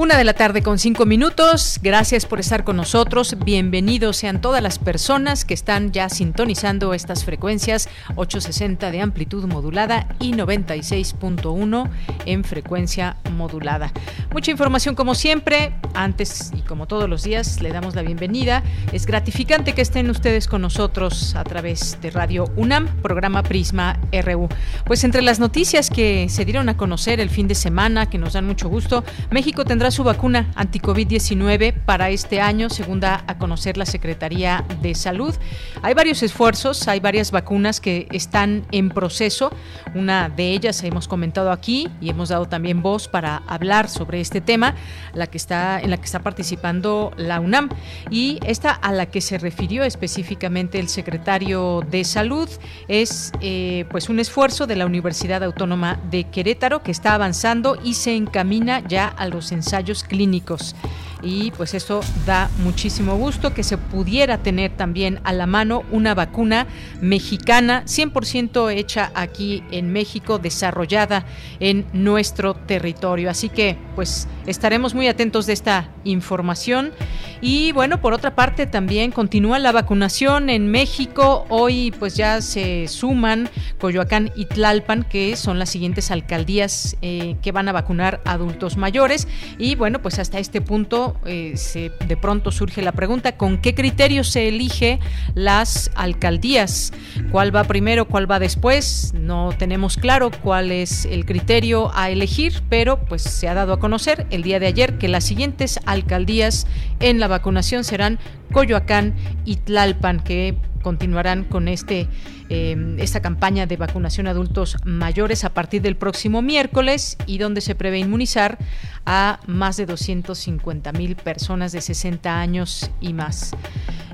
Una de la tarde con cinco minutos. Gracias por estar con nosotros. Bienvenidos sean todas las personas que están ya sintonizando estas frecuencias 860 de amplitud modulada y 96.1 en frecuencia modulada. Mucha información como siempre. Antes y como todos los días le damos la bienvenida. Es gratificante que estén ustedes con nosotros a través de Radio UNAM, programa Prisma RU. Pues entre las noticias que se dieron a conocer el fin de semana, que nos dan mucho gusto, México tendrá su vacuna anti-COVID-19 para este año, según da a conocer la Secretaría de Salud. Hay varios esfuerzos, hay varias vacunas que están en proceso. Una de ellas hemos comentado aquí y hemos dado también voz para hablar sobre este tema, la que está en la que está participando la UNAM y esta a la que se refirió específicamente el secretario de Salud es eh, pues un esfuerzo de la Universidad Autónoma de Querétaro que está avanzando y se encamina ya a los ensayos clínicos y pues eso da muchísimo gusto que se pudiera tener también a la mano una vacuna mexicana 100% hecha aquí en México, desarrollada en nuestro territorio. Así que pues estaremos muy atentos de esta información y bueno, por otra parte también continúa la vacunación en México. Hoy pues ya se suman Coyoacán y Tlalpan, que son las siguientes alcaldías eh, que van a vacunar adultos mayores y bueno, pues hasta este punto eh, de pronto surge la pregunta, ¿con qué criterio se elige las alcaldías? ¿Cuál va primero, cuál va después? No tenemos claro cuál es el criterio a elegir, pero pues se ha dado a conocer el día de ayer que las siguientes alcaldías en la vacunación serán Coyoacán y Tlalpan, que continuarán con este em, esta campaña de vacunación a adultos mayores a partir del próximo miércoles y donde se prevé inmunizar a más de 250 mil personas de 60 años y más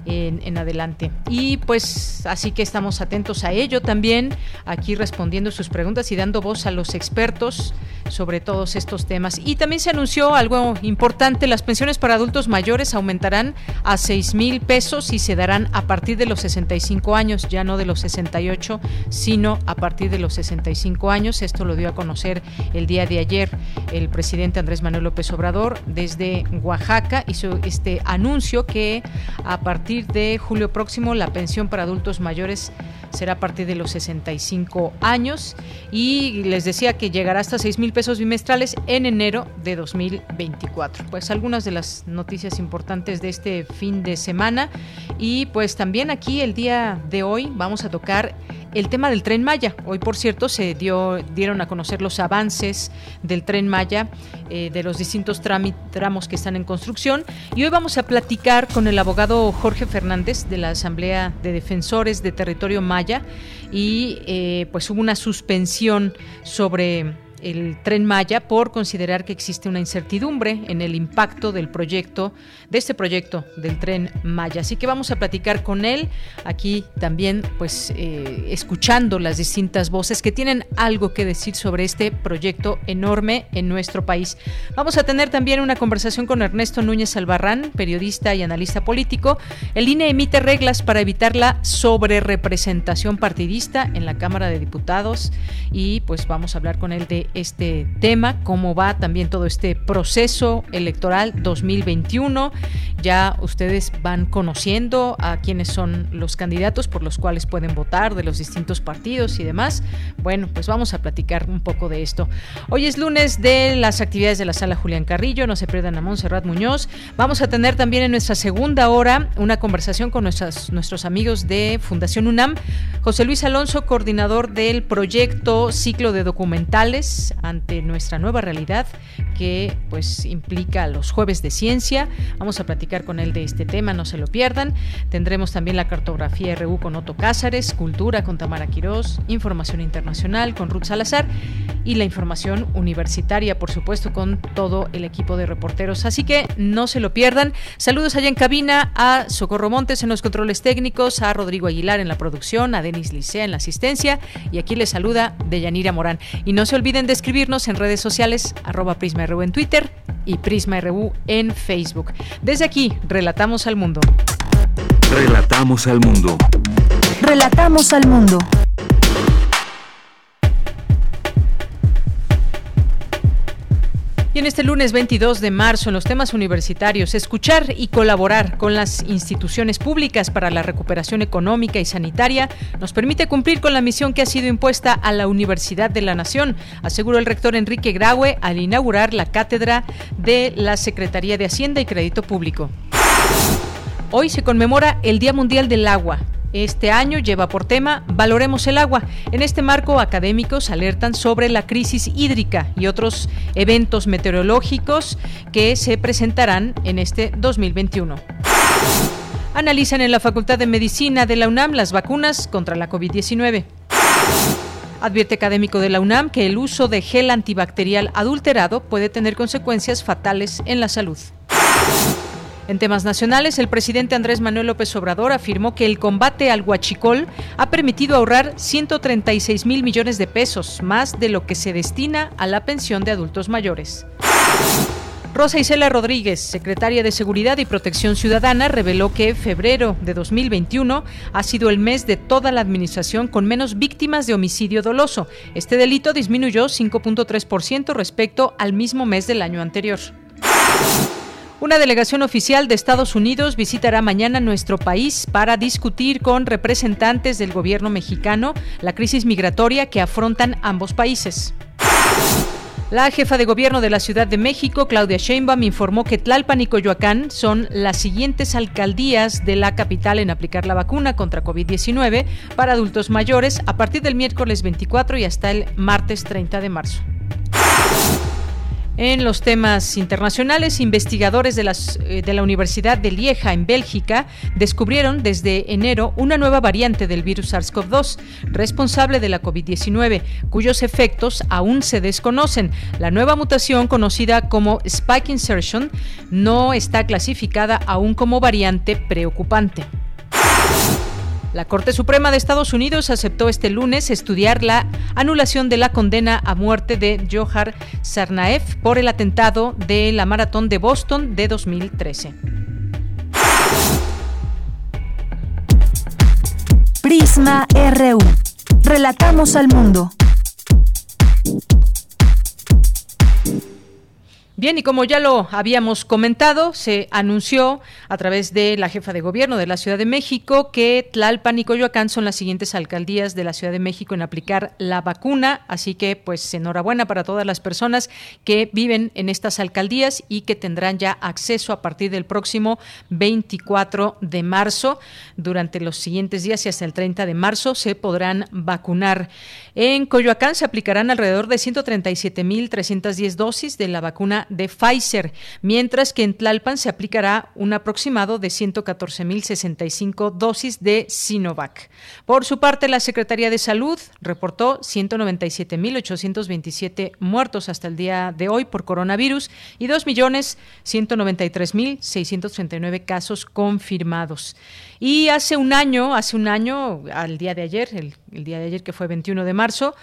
en, adelante. Y pues así que estamos atentos a ello también, aquí respondiendo sus preguntas y dando voz a los expertos sobre todos estos temas. Y también se anunció algo importante, las pensiones para adultos mayores aumentarán a 6 mil pesos y se darán a partir de los 65 años, ya no de los 68, sino a partir de los 65 años. Esto lo dio a conocer el día de ayer el presidente Andrés Manuel López Obrador desde Oaxaca. Hizo este anuncio que a partir de julio próximo la pensión para adultos mayores será a partir de los 65 años y les decía que llegará hasta 6 mil pesos bimestrales en enero de 2024. Pues algunas de las noticias importantes de este fin de semana y pues también aquí el día de hoy vamos a tocar el tema del tren Maya. Hoy, por cierto, se dio, dieron a conocer los avances del tren Maya, eh, de los distintos tramos que están en construcción. Y hoy vamos a platicar con el abogado Jorge Fernández de la Asamblea de Defensores de Territorio Maya. Y eh, pues hubo una suspensión sobre el tren Maya por considerar que existe una incertidumbre en el impacto del proyecto, de este proyecto del tren Maya. Así que vamos a platicar con él aquí también, pues eh, escuchando las distintas voces que tienen algo que decir sobre este proyecto enorme en nuestro país. Vamos a tener también una conversación con Ernesto Núñez Albarrán, periodista y analista político. El INE emite reglas para evitar la sobrerepresentación partidista en la Cámara de Diputados y pues vamos a hablar con él de este tema, cómo va también todo este proceso electoral 2021. Ya ustedes van conociendo a quiénes son los candidatos por los cuales pueden votar de los distintos partidos y demás. Bueno, pues vamos a platicar un poco de esto. Hoy es lunes de las actividades de la sala Julián Carrillo, no se pierdan a Montserrat Muñoz. Vamos a tener también en nuestra segunda hora una conversación con nuestras, nuestros amigos de Fundación UNAM. José Luis Alonso, coordinador del proyecto Ciclo de Documentales ante nuestra nueva realidad que pues implica los jueves de ciencia. Vamos a platicar con él de este tema, no se lo pierdan. Tendremos también la cartografía RU con Otto Cázares, cultura con Tamara Quirós, información internacional con Ruth Salazar y la información universitaria, por supuesto, con todo el equipo de reporteros. Así que no se lo pierdan. Saludos allá en cabina a Socorro Montes en los controles técnicos, a Rodrigo Aguilar en la producción, a Denis Licea en la asistencia y aquí les saluda Deyanira Morán. Y no se olviden de escribirnos en redes sociales, arroba PrismaRU en Twitter y PrismaRU en Facebook. Desde aquí, relatamos al mundo. Relatamos al mundo. Relatamos al mundo. Y en este lunes 22 de marzo, en los temas universitarios, escuchar y colaborar con las instituciones públicas para la recuperación económica y sanitaria nos permite cumplir con la misión que ha sido impuesta a la Universidad de la Nación, aseguró el rector Enrique Graue al inaugurar la cátedra de la Secretaría de Hacienda y Crédito Público. Hoy se conmemora el Día Mundial del Agua. Este año lleva por tema Valoremos el agua. En este marco, académicos alertan sobre la crisis hídrica y otros eventos meteorológicos que se presentarán en este 2021. Analizan en la Facultad de Medicina de la UNAM las vacunas contra la COVID-19. Advierte académico de la UNAM que el uso de gel antibacterial adulterado puede tener consecuencias fatales en la salud. En temas nacionales, el presidente Andrés Manuel López Obrador afirmó que el combate al huachicol ha permitido ahorrar 136 mil millones de pesos, más de lo que se destina a la pensión de adultos mayores. Rosa Isela Rodríguez, secretaria de Seguridad y Protección Ciudadana, reveló que febrero de 2021 ha sido el mes de toda la administración con menos víctimas de homicidio doloso. Este delito disminuyó 5.3% respecto al mismo mes del año anterior. Una delegación oficial de Estados Unidos visitará mañana nuestro país para discutir con representantes del gobierno mexicano la crisis migratoria que afrontan ambos países. La jefa de gobierno de la Ciudad de México, Claudia Sheinbaum, informó que Tlalpan y Coyoacán son las siguientes alcaldías de la capital en aplicar la vacuna contra COVID-19 para adultos mayores a partir del miércoles 24 y hasta el martes 30 de marzo. En los temas internacionales, investigadores de, eh, de, la Universidad de Lieja, en Bélgica, descubrieron desde enero una nueva variante del virus SARS-CoV-2, responsable de la COVID-19, cuyos efectos aún se desconocen. La nueva mutación, conocida como Spike Insertion, no está clasificada aún como variante preocupante. La Corte Suprema de Estados Unidos aceptó este lunes estudiar la anulación de la condena a muerte de Johar Sarnaev por el atentado de la maratón de Boston de 2013. Prisma RU. Relatamos al mundo. Bien, y como ya lo habíamos comentado, se anunció a través de la jefa de gobierno de la Ciudad de México que Tlalpan y Coyoacán son las siguientes alcaldías de la Ciudad de México en aplicar la vacuna. Así que, pues, enhorabuena para todas las personas que viven en estas alcaldías y que tendrán ya acceso a partir del próximo 24 de marzo. Durante los siguientes días y hasta el 30 de marzo se podrán vacunar. En Coyoacán se aplicarán alrededor de 137.310 dosis de la vacuna de Pfizer, mientras que en Tlalpan se aplicará un aproximado de 114.065 dosis de Sinovac. Por su parte, la Secretaría de Salud reportó 197.827 muertos hasta el día de hoy por coronavirus y 2.193.639 casos confirmados. Y hace un año, hace un año, al día de ayer, el, el día de ayer que fue 21 de marzo,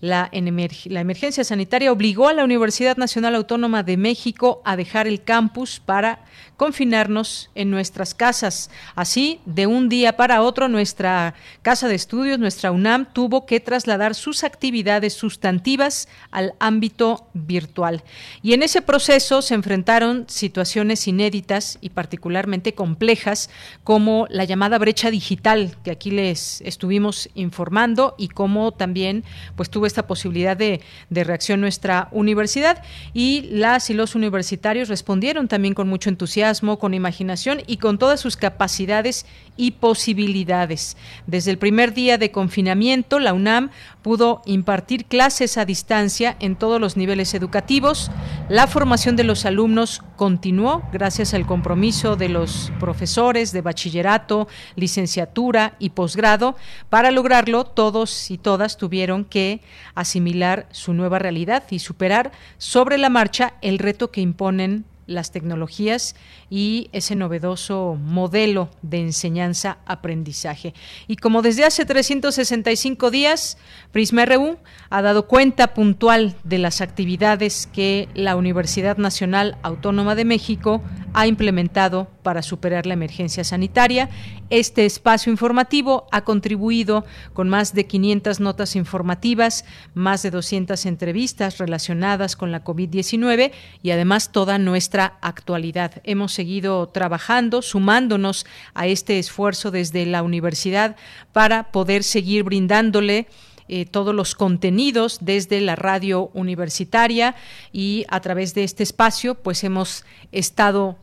la, emergencia sanitaria obligó a la Universidad Nacional Autónoma de México a dejar el campus para confinarnos en nuestras casas. Así, de un día para otro, nuestra casa de estudios, nuestra UNAM, tuvo que trasladar sus actividades sustantivas al ámbito virtual. Y en ese proceso se enfrentaron situaciones inéditas y particularmente complejas, como la llamada brecha digital, que aquí les estuvimos informando, y como también pues tuvo esta posibilidad de, de reacción nuestra universidad y las y los universitarios respondieron también con mucho entusiasmo, con imaginación y con todas sus capacidades y posibilidades. Desde el primer día de confinamiento, la UNAM pudo impartir clases a distancia en todos los niveles educativos. La formación de los alumnos continuó gracias al compromiso de los profesores de bachillerato, licenciatura y posgrado. Para lograrlo, todos y todas tuvieron que asimilar su nueva realidad y superar sobre la marcha el reto que imponen las tecnologías y ese novedoso modelo de enseñanza-aprendizaje. Y como desde hace 365 días, Prisma RU ha dado cuenta puntual de las actividades que la Universidad Nacional Autónoma de México ha implementado para superar la emergencia sanitaria. Este espacio informativo ha contribuido con más de 500 notas informativas, más de 200 entrevistas relacionadas con la COVID-19 y además toda nuestra actualidad. Hemos seguido trabajando, sumándonos a este esfuerzo desde la universidad para poder seguir brindándole eh, todos los contenidos desde la radio universitaria. Y a través de este espacio pues hemos estado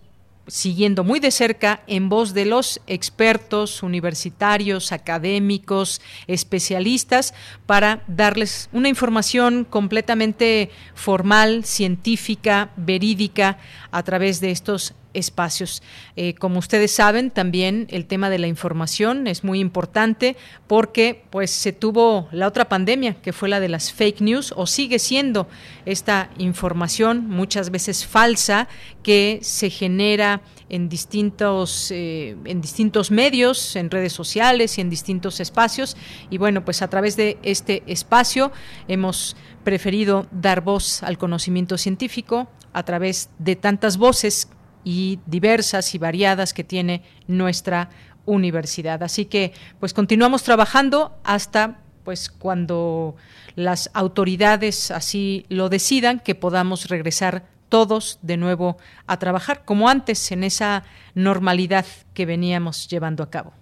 siguiendo muy de cerca en voz de los expertos universitarios, académicos, especialistas, para darles una información completamente formal, científica, verídica, a través de estos espacios. Eh, como ustedes saben, también el tema de la información es muy importante porque pues se tuvo la otra pandemia que fue la de las fake news o sigue siendo esta información muchas veces falsa que se genera en distintos eh, en distintos medios, en redes sociales y en distintos espacios y bueno, pues a través de este espacio hemos preferido dar voz al conocimiento científico a través de tantas voces y diversas y variadas que tiene nuestra universidad. Así que pues continuamos trabajando hasta pues cuando las autoridades así lo decidan que podamos regresar todos de nuevo a trabajar como antes en esa normalidad que veníamos llevando a cabo.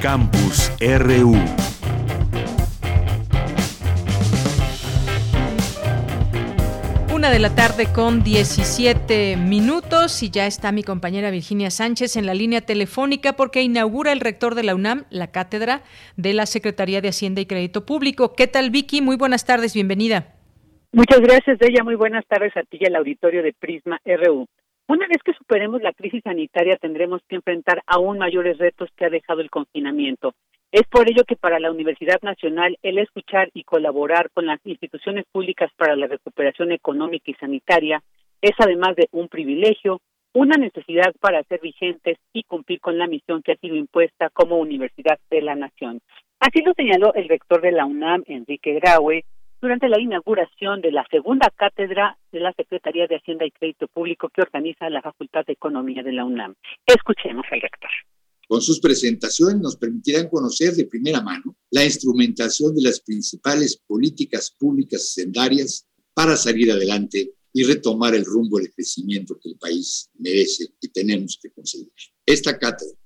Campus RU Una de la tarde con 17 minutos y ya está mi compañera Virginia Sánchez en la línea telefónica porque inaugura el rector de la UNAM la cátedra de la Secretaría de Hacienda y Crédito Público. ¿Qué tal Vicky? Muy buenas tardes, bienvenida. Muchas gracias, ella. Muy buenas tardes a ti y al auditorio de Prisma RU. Una vez que superemos la crisis sanitaria tendremos que enfrentar aún mayores retos que ha dejado el confinamiento. Es por ello que para la Universidad Nacional el escuchar y colaborar con las instituciones públicas para la recuperación económica y sanitaria es además de un privilegio, una necesidad para ser vigentes y cumplir con la misión que ha sido impuesta como Universidad de la Nación. Así lo señaló el rector de la UNAM, Enrique Graue, durante la inauguración de la segunda cátedra de la Secretaría de Hacienda y Crédito Público que organiza la Facultad de Economía de la UNAM. Escuchemos al rector. Con sus presentaciones nos permitirán conocer de primera mano la instrumentación de las principales políticas públicas secundarias para salir adelante y retomar el rumbo del crecimiento que el país merece y tenemos que conseguir. Esta cátedra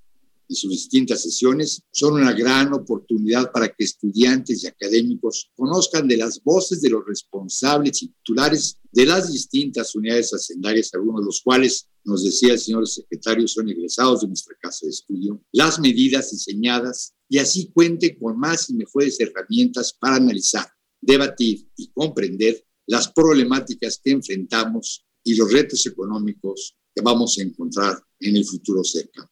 y sus distintas sesiones son una gran oportunidad para que estudiantes y académicos conozcan de las voces de los responsables y titulares de las distintas unidades hacendarias, algunos de los cuales, nos decía el señor secretario, son egresados de nuestra casa de estudio, las medidas diseñadas y así cuente con más y mejores herramientas para analizar, debatir y comprender las problemáticas que enfrentamos y los retos económicos que vamos a encontrar en el futuro cercano.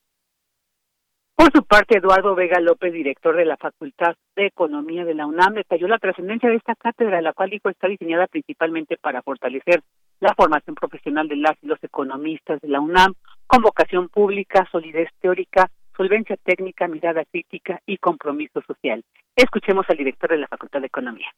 Por su parte, Eduardo Vega López, director de la Facultad de Economía de la UNAM, detalló la trascendencia de esta cátedra, la cual dijo está diseñada principalmente para fortalecer la formación profesional de las y los economistas de la UNAM, con vocación pública, solidez teórica, solvencia técnica, mirada crítica y compromiso social. Escuchemos al director de la Facultad de Economía.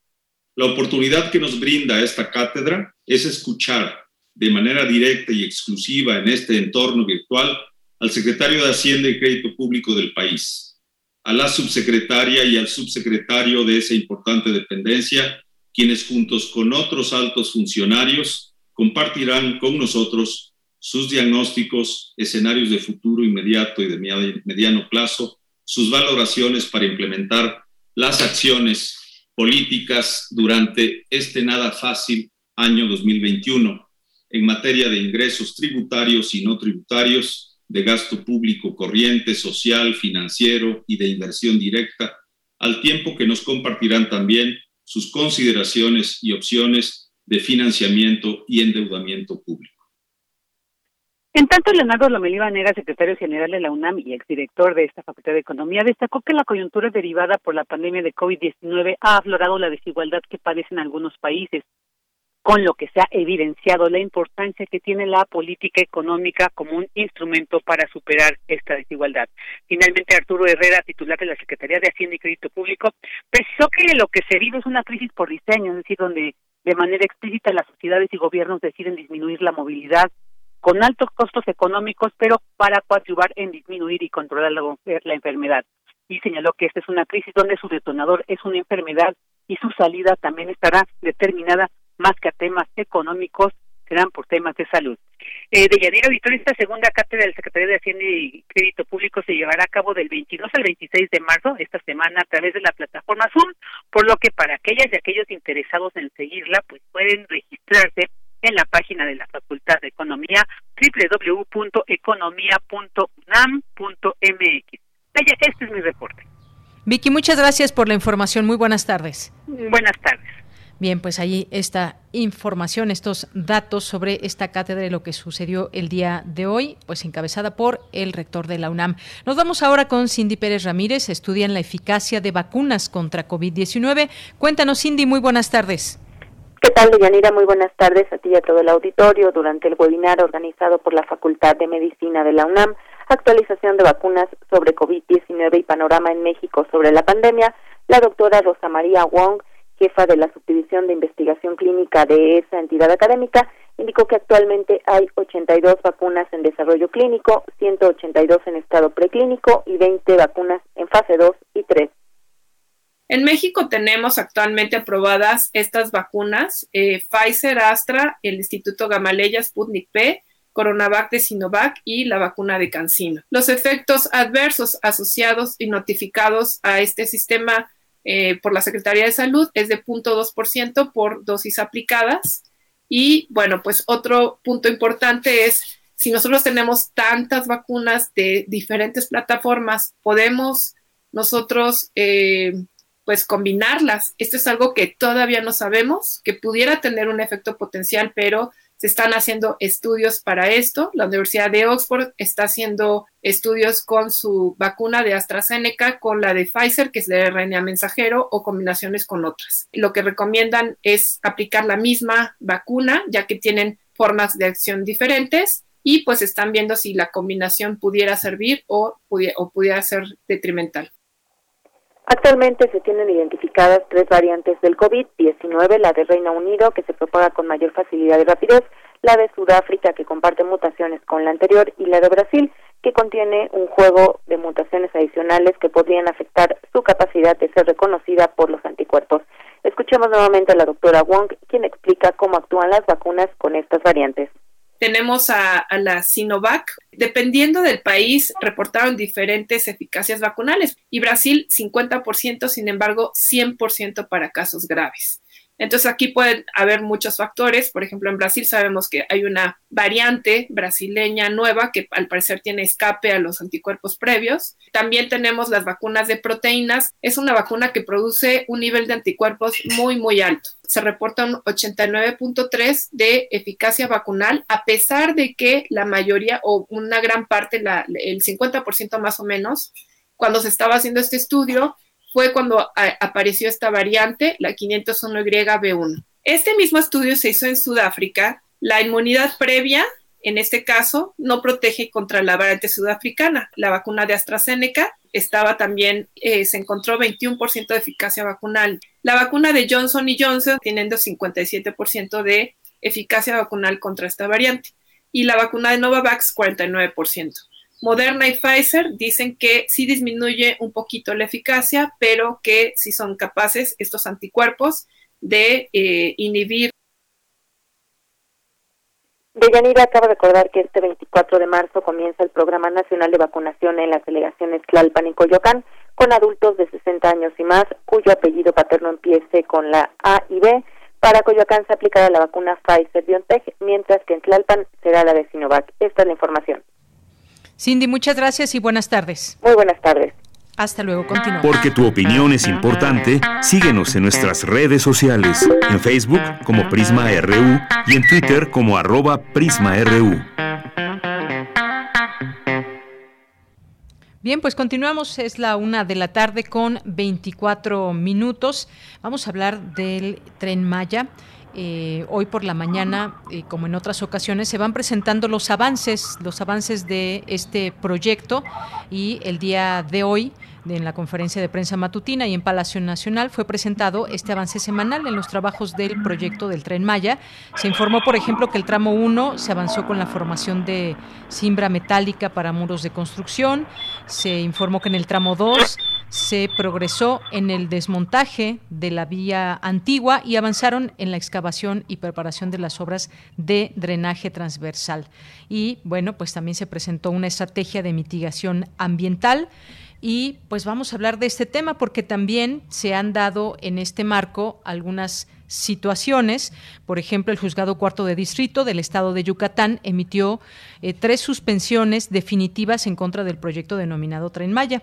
La oportunidad que nos brinda esta cátedra es escuchar de manera directa y exclusiva en este entorno virtual al secretario de Hacienda y Crédito Público del país, a la subsecretaria y al subsecretario de esa importante dependencia, quienes juntos con otros altos funcionarios compartirán con nosotros sus diagnósticos, escenarios de futuro inmediato y de mediano plazo sus valoraciones para implementar las acciones políticas durante este nada fácil año 2021 en materia de ingresos tributarios y no tributarios, de gasto público corriente, social, financiero y de inversión directa, al tiempo que nos compartirán también sus consideraciones y opciones de financiamiento y endeudamiento público. En tanto, Leonardo Lomelí Vanega, secretario general de la UNAM y exdirector de esta Facultad de Economía, destacó que la coyuntura derivada por la pandemia de COVID-19 ha aflorado la desigualdad que padecen algunos países, con lo que se ha evidenciado la importancia que tiene la política económica como un instrumento para superar esta desigualdad. Finalmente, Arturo Herrera, titular de la Secretaría de Hacienda y Crédito Público, precisó que lo que se vive es una crisis por diseño, es decir, donde de manera explícita las sociedades y gobiernos deciden disminuir la movilidad con altos costos económicos, pero para coadyuvar en disminuir y controlar la, la enfermedad. Y señaló que esta es una crisis donde su detonador es una enfermedad y su salida también estará determinada más que a temas económicos, serán por temas de salud. Eh, de Yadira Victoria, esta segunda cátedra del Secretaría de Hacienda y Crédito Público se llevará a cabo del 22 al 26 de marzo, esta semana, a través de la plataforma Zoom, por lo que para aquellas y aquellos interesados en seguirla, pues pueden registrarse en la página de la Facultad de Economía www.economía.unam.mx. Este es mi reporte. Vicky, muchas gracias por la información. Muy buenas tardes. Buenas tardes. Bien, pues ahí esta información, estos datos sobre esta cátedra y lo que sucedió el día de hoy, pues encabezada por el rector de la UNAM. Nos vamos ahora con Cindy Pérez Ramírez, estudia en la eficacia de vacunas contra COVID-19. Cuéntanos, Cindy, muy buenas tardes. ¿Qué tal, Deyanira? Muy buenas tardes a ti y a todo el auditorio. Durante el webinar organizado por la Facultad de Medicina de la UNAM, actualización de vacunas sobre COVID-19 y panorama en México sobre la pandemia, la doctora Rosa María Wong jefa de la Subdivisión de Investigación Clínica de esa entidad académica, indicó que actualmente hay 82 vacunas en desarrollo clínico, 182 en estado preclínico y 20 vacunas en fase 2 y 3. En México tenemos actualmente aprobadas estas vacunas, eh, Pfizer, Astra, el Instituto Gamaleya, Sputnik P, Coronavac de Sinovac y la vacuna de Cancino. Los efectos adversos asociados y notificados a este sistema eh, por la Secretaría de Salud es de 0.2% por dosis aplicadas. Y bueno, pues otro punto importante es, si nosotros tenemos tantas vacunas de diferentes plataformas, podemos nosotros eh, pues combinarlas. Esto es algo que todavía no sabemos, que pudiera tener un efecto potencial, pero se están haciendo estudios para esto. La Universidad de Oxford está haciendo estudios con su vacuna de AstraZeneca, con la de Pfizer, que es de RNA mensajero, o combinaciones con otras. Lo que recomiendan es aplicar la misma vacuna, ya que tienen formas de acción diferentes y pues están viendo si la combinación pudiera servir o, o pudiera ser detrimental. Actualmente se tienen identificadas tres variantes del COVID-19, la de Reino Unido, que se propaga con mayor facilidad y rapidez, la de Sudáfrica, que comparte mutaciones con la anterior, y la de Brasil, que contiene un juego de mutaciones adicionales que podrían afectar su capacidad de ser reconocida por los anticuerpos. Escuchemos nuevamente a la doctora Wong, quien explica cómo actúan las vacunas con estas variantes tenemos a, la Sinovac. Dependiendo del país, reportaron diferentes eficacias vacunales y Brasil 50%, sin embargo, 100% para casos graves. Entonces aquí pueden haber muchos factores. Por ejemplo, en Brasil sabemos que hay una variante brasileña nueva que al parecer tiene escape a los anticuerpos previos. También tenemos las vacunas de proteínas. Es una vacuna que produce un nivel de anticuerpos muy, muy alto. Se reporta un 89.3 de eficacia vacunal, a pesar de que la mayoría o una gran parte, el 50% más o menos, cuando se estaba haciendo este estudio, fue cuando apareció esta variante, la 501YB1. Este mismo estudio se hizo en Sudáfrica. La inmunidad previa, en este caso, no protege contra la variante sudafricana. La vacuna de AstraZeneca estaba también, eh, se encontró 21% de eficacia vacunal. La vacuna de Johnson y Johnson teniendo 57% de eficacia vacunal contra esta variante. Y la vacuna de Novavax, 49%. Moderna y Pfizer dicen que sí disminuye un poquito la eficacia, pero que sí son capaces estos anticuerpos de eh, inhibir Deyanira acaba de recordar que este 24 de marzo comienza el Programa Nacional de Vacunación en las delegaciones Tlalpan y Coyoacán con adultos de 60 años y más cuyo apellido paterno empiece con la A y B. Para Coyoacán se aplicará la vacuna Pfizer-BioNTech, mientras que en Tlalpan será la de Sinovac. Esta es la información. Cindy, muchas gracias y buenas tardes. Muy buenas tardes. Hasta luego, continuamos. Porque tu opinión es importante, síguenos en nuestras redes sociales, en Facebook como Prisma RU y en Twitter como arroba PrismaRU. Bien, pues continuamos, es la una de la tarde con 24 minutos. Vamos a hablar del tren Maya. Eh, hoy por la mañana, eh, como en otras ocasiones, se van presentando los avances, los avances de este proyecto y el día de hoy en la conferencia de prensa matutina y en Palacio Nacional fue presentado este avance semanal en los trabajos del proyecto del Tren Maya. Se informó, por ejemplo, que el tramo 1 se avanzó con la formación de cimbra metálica para muros de construcción. Se informó que en el tramo 2 se progresó en el desmontaje de la vía antigua y avanzaron en la excavación y preparación de las obras de drenaje transversal. Y bueno, pues también se presentó una estrategia de mitigación ambiental. Y pues vamos a hablar de este tema porque también se han dado en este marco algunas situaciones. Por ejemplo, el juzgado cuarto de distrito del estado de Yucatán emitió eh, tres suspensiones definitivas en contra del proyecto denominado Tren Maya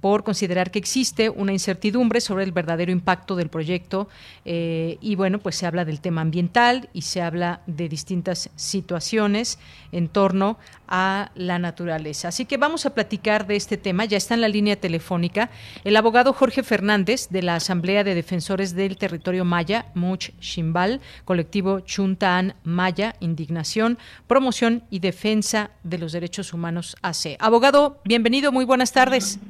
por considerar que existe una incertidumbre sobre el verdadero impacto del proyecto eh, y bueno, pues se habla del tema ambiental y se habla de distintas situaciones en torno a la naturaleza. Así que vamos a platicar de este tema. Ya está en la línea telefónica el abogado Jorge Fernández de la Asamblea de Defensores del Territorio Maya, Much Shimbal, colectivo Chuntaan Maya, Indignación, Promoción y Defensa de los Derechos Humanos AC. Abogado, bienvenido, muy buenas tardes.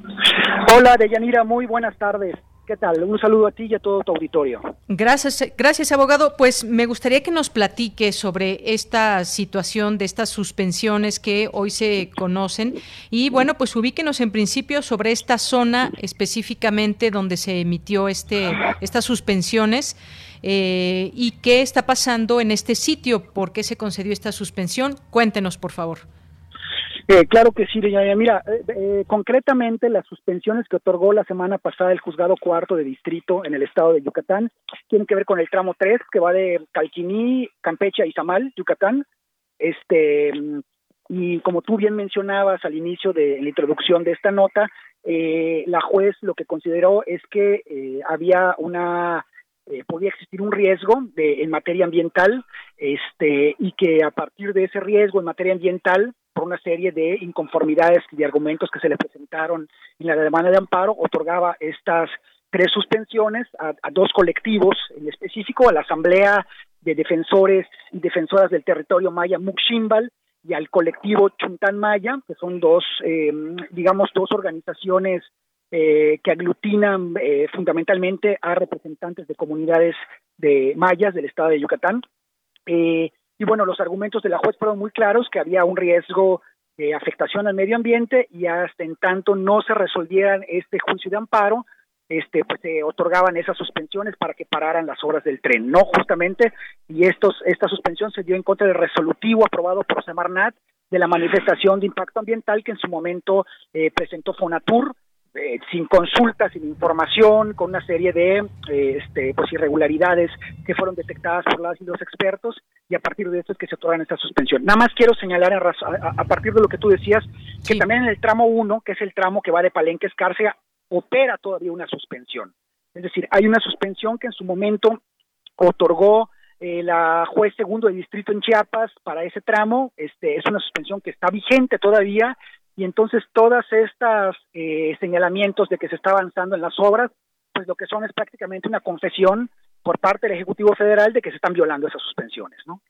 Hola, Deyanira, muy buenas tardes. ¿Qué tal? Un saludo a ti y a todo tu auditorio. Gracias, gracias, abogado. Pues me gustaría que nos platique sobre esta situación de estas suspensiones que hoy se conocen y bueno, pues ubíquenos en principio sobre esta zona específicamente donde se emitió este estas suspensiones. Eh, y qué está pasando en este sitio, por qué se concedió esta suspensión. Cuéntenos, por favor. Eh, claro que sí, Mira, eh, eh, concretamente las suspensiones que otorgó la semana pasada el juzgado cuarto de distrito en el estado de Yucatán tienen que ver con el tramo 3 que va de Calquiní, Campeche a Izamal, Yucatán. Este y como tú bien mencionabas al inicio de la introducción de esta nota, la juez lo que consideró es que había una podía existir un riesgo de, en materia ambiental este y que a partir de ese riesgo en materia ambiental por una serie de inconformidades y de argumentos que se le presentaron en la demanda de amparo, otorgaba estas tres suspensiones a, dos colectivos en específico, a la Asamblea de Defensores y Defensoras del Territorio Maya Muximbal y al colectivo Chuntán Maya, que son dos, eh, digamos, dos organizaciones eh, que aglutinan eh, fundamentalmente a representantes de comunidades de mayas del estado de Yucatán. Eh, y bueno, los argumentos de la juez fueron muy claros, que había un riesgo de afectación al medio ambiente y hasta en tanto no se resolvieran este juicio de amparo, este, pues se otorgaban esas suspensiones para que pararan las obras del tren, no justamente, y estos, esta suspensión se dio en contra del resolutivo aprobado por Semarnat de la manifestación de impacto ambiental que en su momento eh, presentó Fonatur, eh, sin consulta, sin información, con una serie de eh, este, pues irregularidades que fueron detectadas por las y los expertos y a partir de esto es que se otorgan esta suspensión. Nada más quiero señalar a, partir de lo que tú decías que también en el tramo 1, que es el tramo que va de Palenque a Escárcega, opera todavía una suspensión. Es decir, hay una suspensión que en su momento otorgó eh, la juez segundo de distrito en Chiapas para ese tramo. Este es una suspensión que está vigente todavía y entonces todas estas eh, señalamientos de que se está avanzando en las obras, pues lo que son es prácticamente una confesión por parte del Ejecutivo Federal de que se están violando esas suspensiones, ¿no?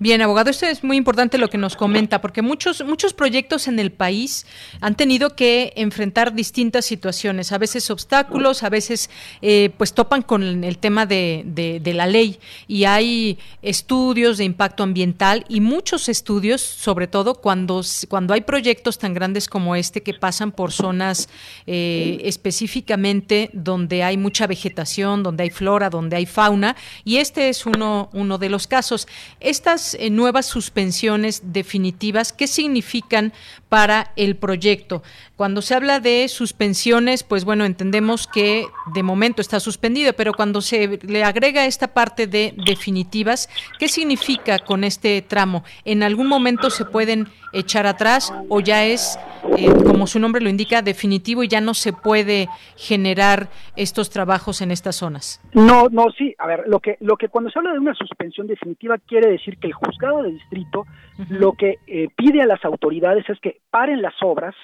Bien, abogado, esto es muy importante lo que nos comenta, porque muchos, muchos proyectos en el país han tenido que enfrentar distintas situaciones, a veces obstáculos, a veces eh, pues topan con el tema de, de, la ley y hay estudios de impacto ambiental y muchos estudios, sobre todo cuando, cuando hay proyectos tan grandes como este que pasan por zonas eh, específicamente donde hay mucha vegetación, donde hay flora, donde hay fauna, y este es uno, uno de los casos. Estas eh, nuevas suspensiones definitivas, ¿qué significan para el proyecto? Cuando se habla de suspensiones, pues bueno, entendemos que de momento está suspendido, pero cuando se le agrega esta parte de definitivas, ¿qué significa con este tramo? ¿En algún momento se pueden echar atrás o ya es, eh, como su nombre lo indica, definitivo y ya no se puede generar estos trabajos en estas zonas? No, no, sí. A ver, lo que, lo que cuando se habla de una suspensión definitiva quiere decir que el juzgado de distrito lo que eh, pide a las autoridades es que paren las obras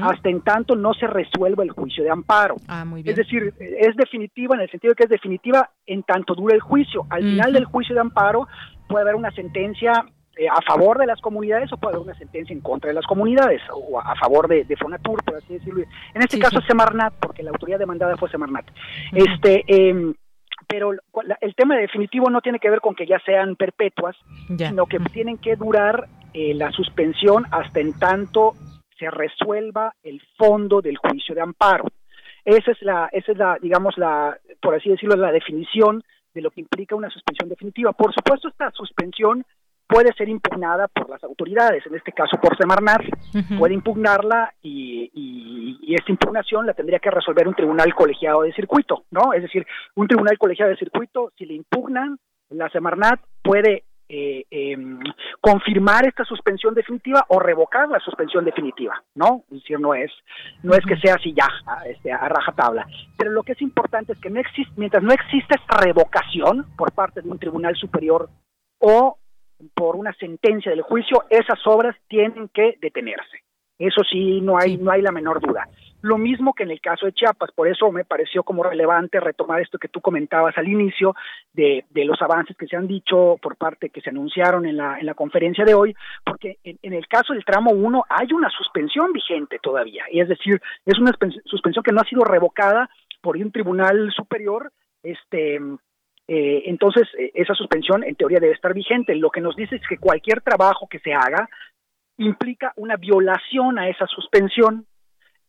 hasta en tanto no se resuelva el juicio de amparo. Ah, es decir, es definitiva en el sentido de que es definitiva en tanto dure el juicio. Al final del juicio de amparo puede haber una sentencia eh, a favor de las comunidades o puede haber una sentencia en contra de las comunidades o a, favor de, Fonatur, por así decirlo. En este caso Semarnat, porque la autoridad demandada fue Semarnat. Este, em, pero el tema definitivo no tiene que ver con que ya sean perpetuas, sino que tienen que durar eh, la suspensión hasta en tanto se resuelva el fondo del juicio de amparo. Esa es la, esa es la, digamos, la, por así decirlo, la definición de lo que implica una suspensión definitiva. Por supuesto, esta suspensión puede ser impugnada por las autoridades, en este caso por Semarnat, puede impugnarla y, y, esta impugnación la tendría que resolver un tribunal colegiado de circuito, ¿no? Es decir, un tribunal colegiado de circuito, si le impugnan, la Semarnat puede eh, em, confirmar esta suspensión definitiva o revocar la suspensión definitiva, ¿no? Es decir, no es, no es que sea así ya, este, a rajatabla. Pero lo que es importante es que no existe, mientras no exista esta revocación por parte de un tribunal superior o por una sentencia del juicio, esas obras tienen que detenerse. Eso sí, no hay, no hay la menor duda. Lo mismo que en el caso de Chiapas, por eso me pareció como relevante retomar esto que tú comentabas al inicio de, de los avances que se han dicho por parte que se anunciaron en la, en la conferencia de hoy, porque en, el caso del tramo 1 hay una suspensión vigente todavía, y es decir, es una suspensión que no ha sido revocada por un tribunal superior, este, eh, entonces, eh, esa suspensión en teoría debe estar vigente. Lo que nos dice es que cualquier trabajo que se haga implica una violación a esa suspensión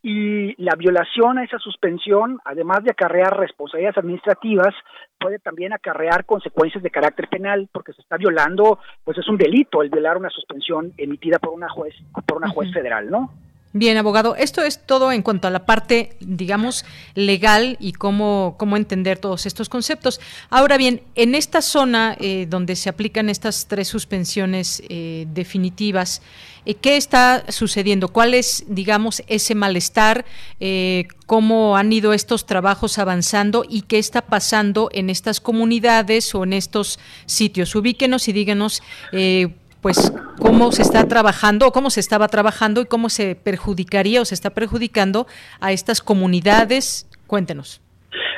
y la violación a esa suspensión, además de acarrear responsabilidades administrativas, puede también acarrear consecuencias de carácter penal, porque se está violando, pues es un delito el violar una suspensión emitida por una juez, por una juez federal, ¿no? Bien, abogado, esto es todo en cuanto a la parte, digamos, legal y cómo, cómo entender todos estos conceptos. Ahora bien, en esta zona eh, donde se aplican estas tres suspensiones eh, definitivas, eh, ¿qué está sucediendo? ¿Cuál es, digamos, ese malestar? ¿Cómo han ido estos trabajos avanzando y qué está pasando en estas comunidades o en estos sitios? Ubíquenos y díganos pues cómo se está trabajando o cómo se estaba trabajando y cómo se perjudicaría o se está perjudicando a estas comunidades. Cuéntenos.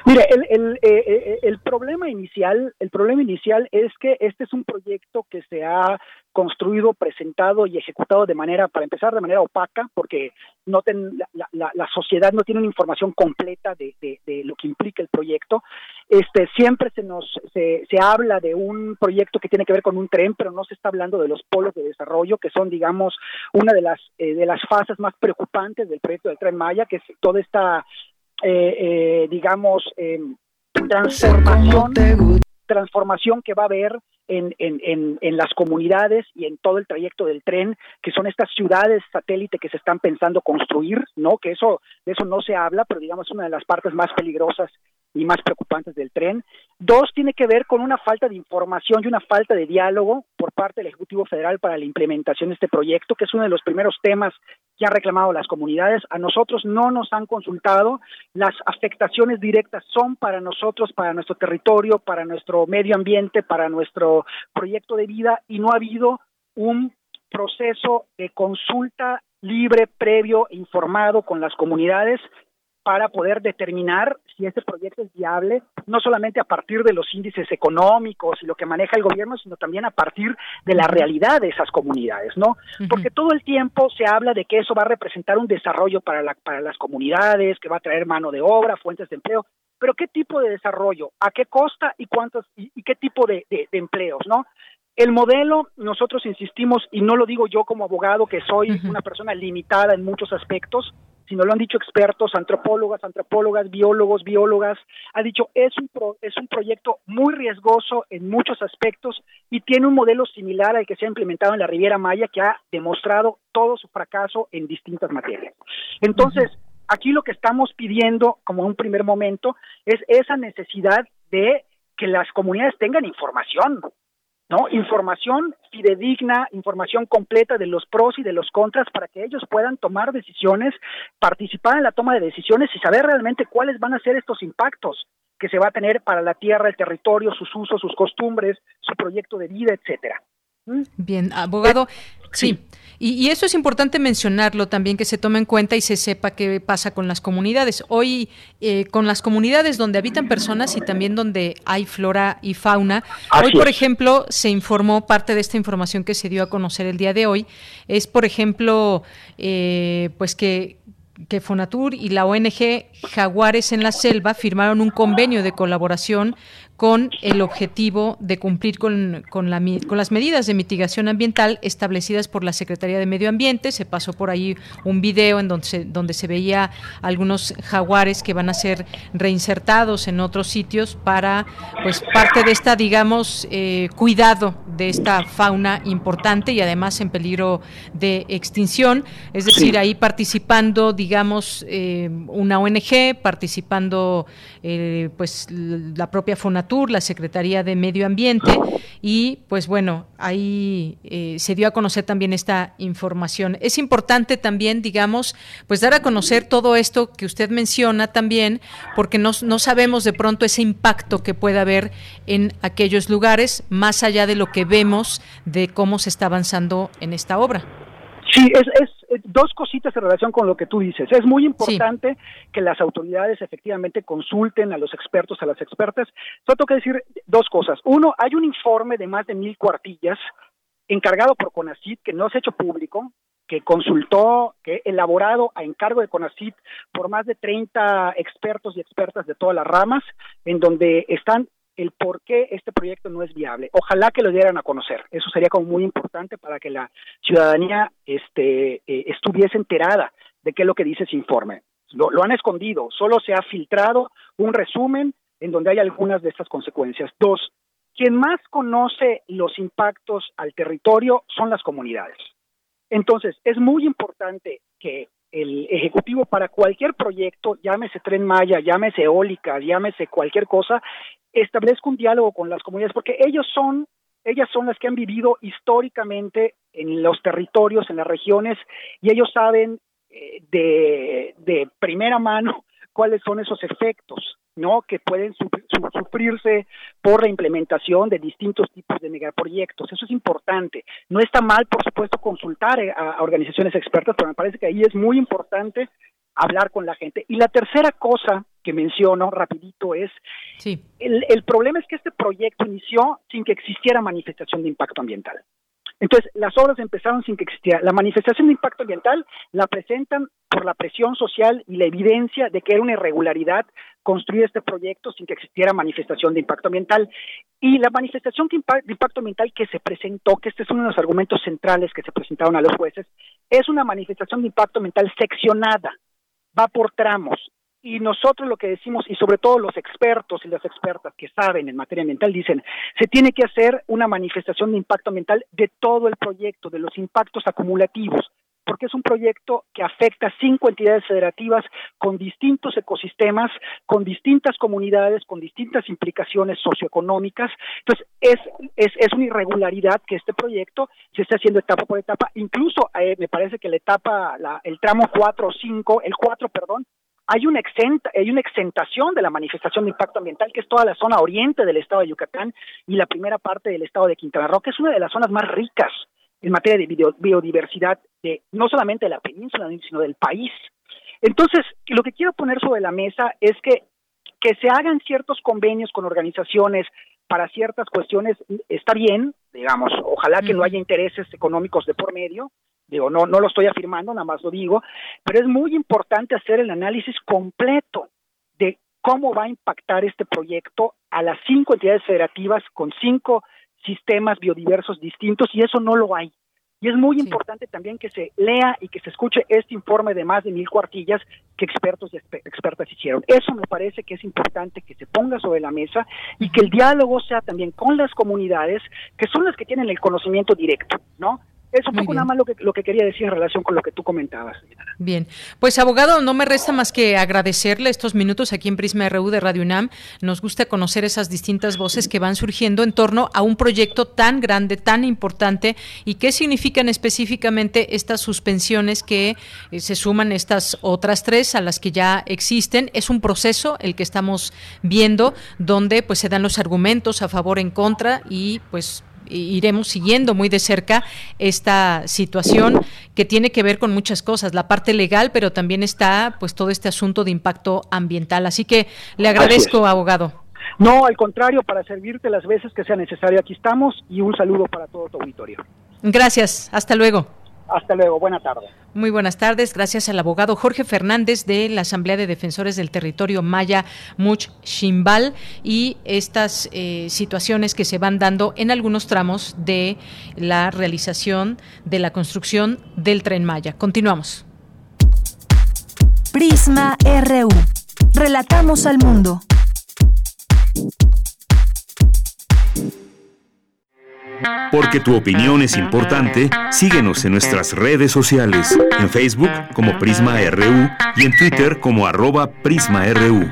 Mire, el, eh, eh, el, problema inicial, el problema inicial es que este es un proyecto que se ha construido, presentado y ejecutado de manera, para empezar, de manera opaca, porque no ten, la, la, la, sociedad no tiene una información completa de, de, de, lo que implica el proyecto. Este, siempre se nos se, se habla de un proyecto que tiene que ver con un tren, pero no se está hablando de los polos de desarrollo, que son, digamos, una de las eh, de las fases más preocupantes del proyecto del tren Maya, que es toda esta eh, eh, digamos, eh, transformación, transformación que va a haber en, en, en, las comunidades y en todo el trayecto del tren, que son estas ciudades satélite que se están pensando construir, ¿no? Que eso, de eso no se habla, pero digamos es una de las partes más peligrosas y más preocupantes del tren. Dos, tiene que ver con una falta de información y una falta de diálogo por parte del Ejecutivo Federal para la implementación de este proyecto, que es uno de los primeros temas que han reclamado las comunidades. A nosotros no nos han consultado. Las afectaciones directas son para nosotros, para nuestro territorio, para nuestro medio ambiente, para nuestro proyecto de vida y no ha habido un proceso de consulta libre, previo, informado con las comunidades para poder determinar si este proyecto es viable, no solamente a partir de los índices económicos y lo que maneja el gobierno, sino también a partir de la realidad de esas comunidades, ¿no? Porque todo el tiempo se habla de que eso va a representar un desarrollo para, la, para las comunidades, que va a traer mano de obra, fuentes de empleo, pero ¿qué tipo de desarrollo? ¿A qué costa y cuántos y, qué tipo de, de, de empleos, no? El modelo, nosotros insistimos, y no lo digo yo como abogado, que soy una persona limitada en muchos aspectos, sino lo han dicho expertos, antropólogas, antropólogas, biólogos, biólogas, ha dicho es un es un proyecto muy riesgoso en muchos aspectos y tiene un modelo similar al que se ha implementado en la Riviera Maya que ha demostrado todo su fracaso en distintas materias. Entonces, aquí lo que estamos pidiendo como un primer momento es esa necesidad de que las comunidades tengan información, ¿no? Información fidedigna, información completa de los pros y de los contras para que ellos puedan tomar decisiones, participar en la toma de decisiones y saber realmente cuáles van a ser estos impactos que se va a tener para la tierra, el territorio, sus usos, sus costumbres, su proyecto de vida, etcétera. Bien, abogado, sí. Y, eso es importante mencionarlo también, que se tome en cuenta y se sepa qué pasa con las comunidades. Hoy, eh, con las comunidades donde habitan personas y también donde hay flora y fauna, hoy, por ejemplo, se informó, parte de esta información que se dio a conocer el día de hoy, es, por ejemplo, eh, pues que que Fonatur y la ONG Jaguares en la Selva firmaron un convenio de colaboración con el objetivo de cumplir con, con, la, con, las medidas de mitigación ambiental establecidas por la Secretaría de Medio Ambiente. Se pasó por ahí un video en donde se, donde se veía algunos jaguares que van a ser reinsertados en otros sitios para, pues, parte de esta, digamos, eh, cuidado de esta fauna importante y además en peligro de extinción. Es decir, ahí participando, digamos, eh, una ONG, participando, eh, pues, la propia La Secretaría de Medio Ambiente, y pues bueno, ahí eh, se dio a conocer también esta información. Es importante también, digamos, pues dar a conocer todo esto que usted menciona también, porque no, no sabemos de pronto ese impacto que puede haber en aquellos lugares, más allá de lo que vemos de cómo se está avanzando en esta obra. Sí, es, dos cositas en relación con lo que tú dices. Es muy importante que las autoridades efectivamente consulten a los expertos, a las expertas. Solo tengo que decir dos cosas. Uno, hay un informe de más de mil cuartillas encargado por CONACIT que no se ha hecho público, que consultó, que elaborado a encargo de CONACIT por más de 30 expertos y expertas de todas las ramas, en donde están el por qué este proyecto no es viable. Ojalá que lo dieran a conocer. Eso sería como muy importante para que la ciudadanía este, eh, estuviese enterada de qué es lo que dice ese informe. Lo, lo han escondido, solo se ha filtrado un resumen en donde hay algunas de estas consecuencias. Dos, quien más conoce los impactos al territorio son las comunidades. Entonces, es muy importante que el Ejecutivo para cualquier proyecto, llámese Tren Maya, llámese eólica, llámese cualquier cosa, establezca un diálogo con las comunidades, porque ellos son, ellas son las que han vivido históricamente en los territorios, en las regiones, y ellos saben eh, de, de primera mano cuáles son esos efectos ¿no? que pueden sufrirse por la implementación de distintos tipos de megaproyectos. Eso es importante. No está mal, por supuesto, consultar eh, a, organizaciones expertas, pero me parece que ahí es muy importante hablar con la gente. Y la tercera cosa que menciono rapidito es, sí. el, el problema es que este proyecto inició sin que existiera manifestación de impacto ambiental. Entonces, las obras empezaron sin que existiera. La manifestación de impacto ambiental la presentan por la presión social y la evidencia de que era una irregularidad construir este proyecto sin que existiera manifestación de impacto ambiental. Y la manifestación de impacto ambiental que se presentó, que este es uno de los argumentos centrales que se presentaron a los jueces, es una manifestación de impacto ambiental seccionada, va por tramos. Y nosotros lo que decimos, y sobre todo los expertos y las expertas que saben en materia ambiental, dicen, se tiene que hacer una manifestación de impacto ambiental de todo el proyecto, de los impactos acumulativos, porque es un proyecto que afecta a cinco entidades federativas con distintos ecosistemas, con distintas comunidades, con distintas implicaciones socioeconómicas. Entonces, es, es, es una irregularidad que este proyecto se esté haciendo etapa por etapa. Incluso eh, me parece que la etapa, la, el tramo 4 o 5, el 4, perdón, hay una, exenta, hay una exentación de la manifestación de impacto ambiental, que es toda la zona oriente del estado de Yucatán y la primera parte del estado de Quintana Roo, que es una de las zonas más ricas en materia de biodiversidad, de, no solamente de la península, sino del país. Entonces, lo que quiero poner sobre la mesa es que, que se hagan ciertos convenios con organizaciones para ciertas cuestiones, está bien, digamos, ojalá que no haya intereses económicos de por medio, Digo, no, no lo estoy afirmando, nada más lo digo, pero es muy importante hacer el análisis completo de cómo va a impactar este proyecto a las cinco entidades federativas con cinco sistemas biodiversos distintos y eso no lo hay. Y es muy importante también que se lea y que se escuche este informe de más de mil cuartillas que expertos y expertas hicieron. Eso me parece que es importante que se ponga sobre la mesa y que el diálogo sea también con las comunidades, que son las que tienen el conocimiento directo, ¿no? Es un poco nada más lo que, lo que quería decir en relación con lo que tú comentabas. Bien, pues abogado, no me resta más que agradecerle estos minutos aquí en Prisma RU de Radio UNAM. Nos gusta conocer esas distintas voces que van surgiendo en torno a un proyecto tan grande, tan importante y qué significan específicamente estas suspensiones que eh, se suman estas otras tres a las que ya existen. Es un proceso el que estamos viendo donde pues se dan los argumentos a favor, en contra y pues iremos siguiendo muy de cerca esta situación que tiene que ver con muchas cosas, la parte legal, pero también está pues todo este asunto de impacto ambiental. Así que le agradezco, abogado. No, al contrario, para servirte las veces que sea necesario, aquí estamos y un saludo para todo tu auditorio. Gracias, hasta luego. Hasta luego, buena tarde. Muy buenas tardes, gracias al abogado Jorge Fernández de la Asamblea de Defensores del Territorio Maya Much Chimbal y estas eh, situaciones que se van dando en algunos tramos de la realización de la construcción del tren Maya. Continuamos. Prisma RU. Relatamos al mundo. Porque tu opinión es importante, síguenos en nuestras redes sociales, en Facebook como Prisma RU y en Twitter como arroba PrismaRU.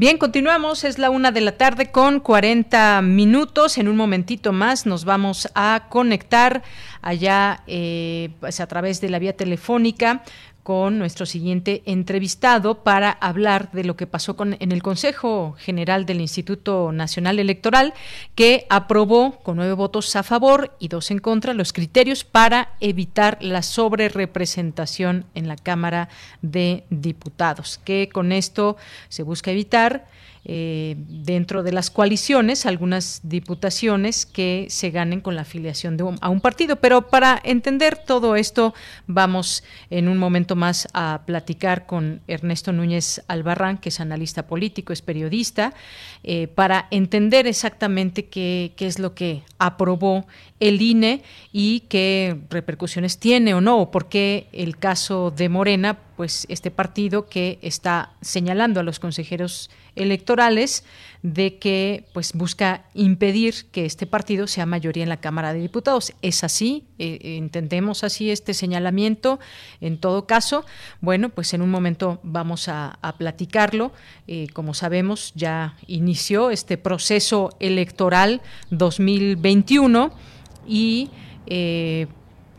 Bien, continuamos, es la una de la tarde con 40 minutos. En un momentito más nos vamos a conectar allá eh, pues a través de la vía telefónica con nuestro siguiente entrevistado para hablar de lo que pasó en el Consejo General del Instituto Nacional Electoral, que aprobó con nueve votos a favor y dos en contra los criterios para evitar la sobrerepresentación en la Cámara de Diputados, que con esto se busca evitar eh, dentro de las coaliciones algunas diputaciones que se ganen con la afiliación de a un partido. Pero para entender todo esto, vamos en un momento más a platicar con Ernesto Núñez Albarrán, que es analista político, es periodista, eh, para entender exactamente qué, qué es lo que aprobó el INE y qué repercusiones tiene o no, porque el caso de Morena, pues este partido que está señalando a los consejeros electorales de que pues busca impedir que este partido sea mayoría en la Cámara de Diputados. ¿Es así? Eh, ¿Entendemos así este señalamiento? En todo caso, bueno, pues en un momento vamos a, platicarlo. Eh, como sabemos, ya inició este proceso electoral 2021 y eh,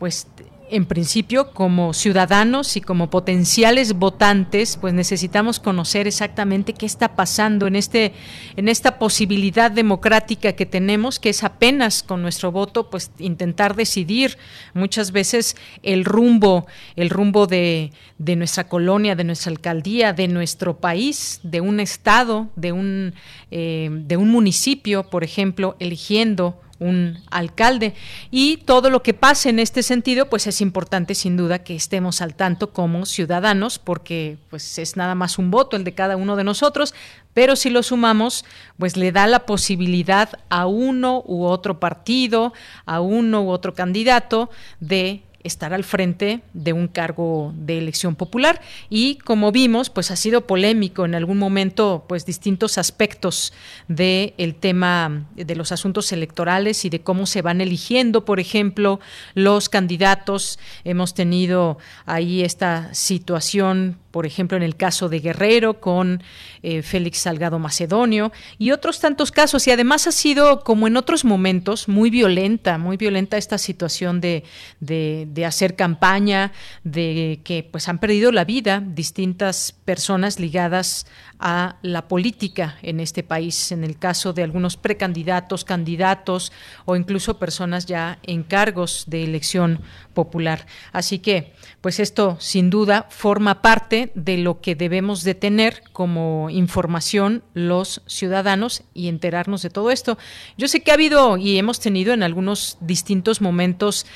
pues en principio, como ciudadanos y como potenciales votantes, pues necesitamos conocer exactamente qué está pasando en este, en esta posibilidad democrática que tenemos, que es apenas con nuestro voto, pues intentar decidir muchas veces el rumbo, el rumbo de, nuestra colonia, de nuestra alcaldía, de nuestro país, de un estado, de un, eh, de un municipio, por ejemplo, eligiendo un alcalde. Y todo lo que pase en este sentido, pues es importante sin duda que estemos al tanto como ciudadanos, porque pues es nada más un voto el de cada uno de nosotros, pero si lo sumamos, pues le da la posibilidad a uno u otro partido, a uno u otro candidato de estar al frente de un cargo de elección popular. Y como vimos pues ha sido polémico en algún momento pues distintos aspectos del el tema de los asuntos electorales y de cómo se van eligiendo. Por ejemplo los candidatos hemos tenido ahí esta situación por ejemplo, en el caso de Guerrero con eh, Félix Salgado Macedonio y otros tantos casos. Y además ha sido, como en otros momentos, muy violenta, muy violenta esta situación de, de, hacer campaña, de que pues han perdido la vida distintas personas ligadas a la política en este país, en el caso de algunos precandidatos, candidatos o incluso personas ya en cargos de elección popular. Así que, pues esto sin duda forma parte de lo que debemos de tener como información los ciudadanos y enterarnos de todo esto. Yo sé que ha habido y hemos tenido en algunos distintos momentos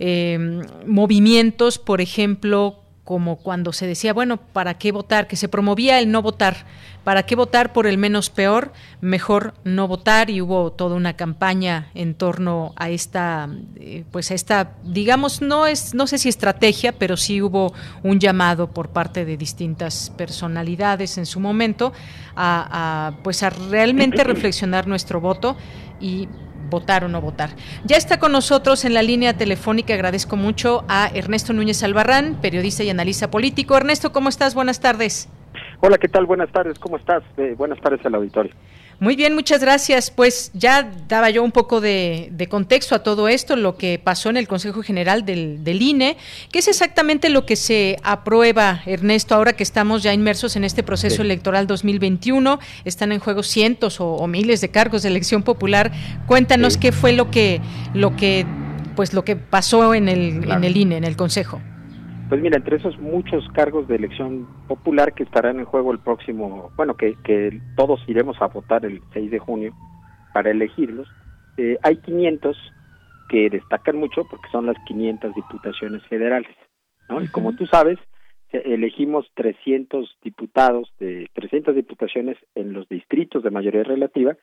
eh, movimientos, por ejemplo, como cuando se decía, bueno, ¿para qué votar? Que se promovía el no votar. ¿Para qué votar por el menos peor? Mejor no votar y hubo toda una campaña en torno a esta, eh, pues a esta, digamos, no es, no sé si estrategia, pero sí hubo un llamado por parte de distintas personalidades en su momento a, a pues a realmente reflexionar nuestro voto y votar o no votar. Ya está con nosotros en la línea telefónica, agradezco mucho a Ernesto Núñez Albarrán, periodista y analista político. Ernesto, ¿cómo estás? Buenas tardes. Hola, ¿qué tal? Buenas tardes, ¿cómo estás? Eh, buenas tardes al auditorio. Muy bien, muchas gracias. Pues ya daba yo un poco de, contexto a todo esto, lo que pasó en el Consejo General del, INE. ¿Qué es exactamente lo que se aprueba, Ernesto, ahora que estamos ya inmersos en este proceso electoral 2021? Están en juego cientos o, miles de cargos de elección popular. Cuéntanos qué fue lo que, lo que, pues lo que pasó en el, en el INE, en el Consejo. Pues mira, entre esos muchos cargos de elección popular que estarán en juego el próximo, bueno, que, que todos iremos a votar el 6 de junio para elegirlos, eh, hay 500 que destacan mucho porque son las 500 diputaciones federales, ¿no? Y como tú sabes, elegimos 300 diputados de 300 diputaciones en los distritos de mayoría relativa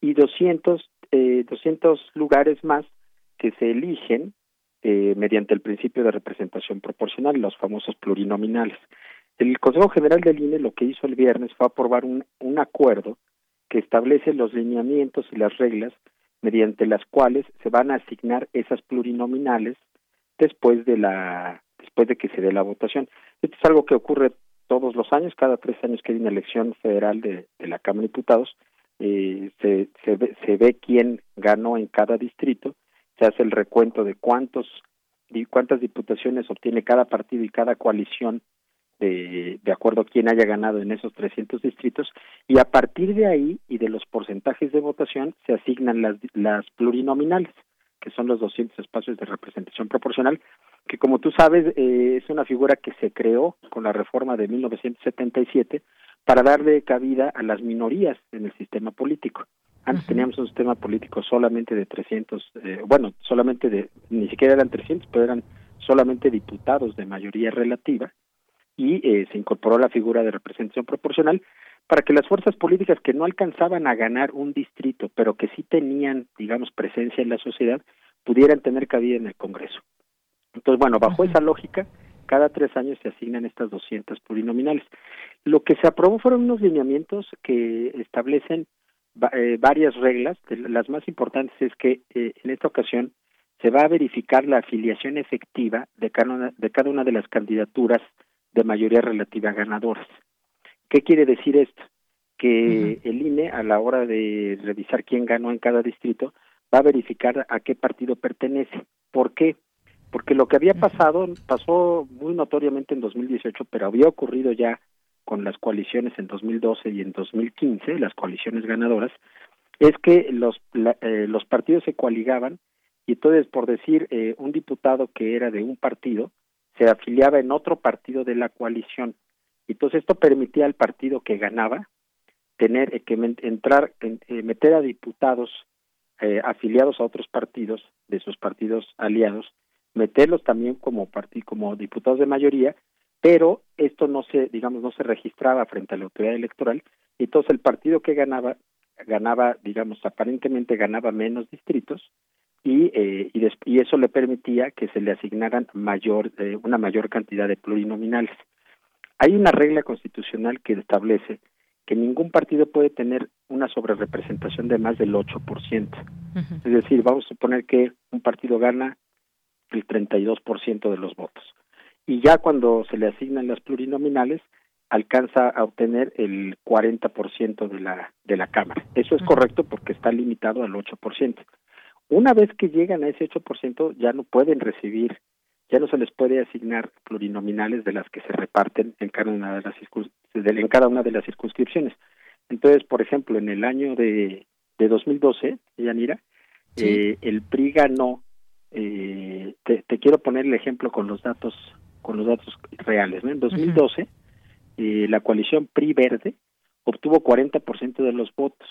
y 200 eh, 200 lugares más que se eligen eh, mediante el principio de representación proporcional, los famosos plurinominales. El Consejo General del INE lo que hizo el viernes fue aprobar un, un acuerdo que establece los lineamientos y las reglas mediante las cuales se van a asignar esas plurinominales después de la después de que se dé la votación. Esto es algo que ocurre todos los años, cada tres años que hay una elección federal de, de la Cámara de Diputados, eh, se, ve, se ve quién ganó en cada distrito se hace el recuento de cuántos cuántas diputaciones obtiene cada partido y cada coalición de, de acuerdo a quién haya ganado en esos 300 distritos y a partir de ahí y de los porcentajes de votación se asignan las, las plurinominales que son los 200 espacios de representación proporcional que como tú sabes eh, es una figura que se creó con la reforma de 1977 para darle cabida a las minorías en el sistema político antes teníamos un sistema político solamente de 300, eh, bueno, solamente de, ni siquiera eran 300, pero eran solamente diputados de mayoría relativa y eh, se incorporó la figura de representación proporcional para que las fuerzas políticas que no alcanzaban a ganar un distrito, pero que sí tenían, digamos, presencia en la sociedad, pudieran tener cabida en el Congreso. Entonces, bueno, bajo esa lógica, cada tres años se asignan estas 200 plurinominales. Lo que se aprobó fueron unos lineamientos que establecen eh, varias reglas. Las más importantes es que eh, en esta ocasión se va a verificar la afiliación efectiva de cada una de, cada una de las candidaturas de mayoría relativa ganadoras. ¿Qué quiere decir esto? Que el INE, a la hora de revisar quién ganó en cada distrito, va a verificar a qué partido pertenece. ¿Por qué? Porque lo que había pasado, pasó muy notoriamente en 2018, pero había ocurrido ya con las coaliciones en 2012 y en 2015, las coaliciones ganadoras, es que los, eh, los partidos se coaligaban y entonces, por decir, eh, un diputado que era de un partido se afiliaba en otro partido de la coalición. Entonces, esto permitía al partido que ganaba tener eh, que entrar, meter a diputados afiliados a otros partidos, de sus partidos aliados, meterlos también como, como diputados de mayoría pero esto no se, digamos, no se registraba frente a la autoridad electoral, y entonces el partido que ganaba, ganaba, digamos, aparentemente ganaba menos distritos, y, eh, y, eso le permitía que se le asignaran mayor, eh, una mayor cantidad de plurinominales. Hay una regla constitucional que establece que ningún partido puede tener una sobrerepresentación de más del 8%. Es decir, vamos a suponer que un partido gana el 32% de los votos y ya cuando se le asignan las plurinominales alcanza a obtener el 40% de la de la cámara. Eso es correcto porque está limitado al 8%. Una vez que llegan a ese 8% ya no pueden recibir, ya no se les puede asignar plurinominales de las que se reparten en cada una de las en cada una de las circunscripciones. Entonces, por ejemplo, en el año de, de 2012, Yanira, eh, el PRI ganó, eh, te, te, quiero poner el ejemplo con los datos con los datos reales. En 2012, eh, la coalición PRI-Verde obtuvo 40% de los votos,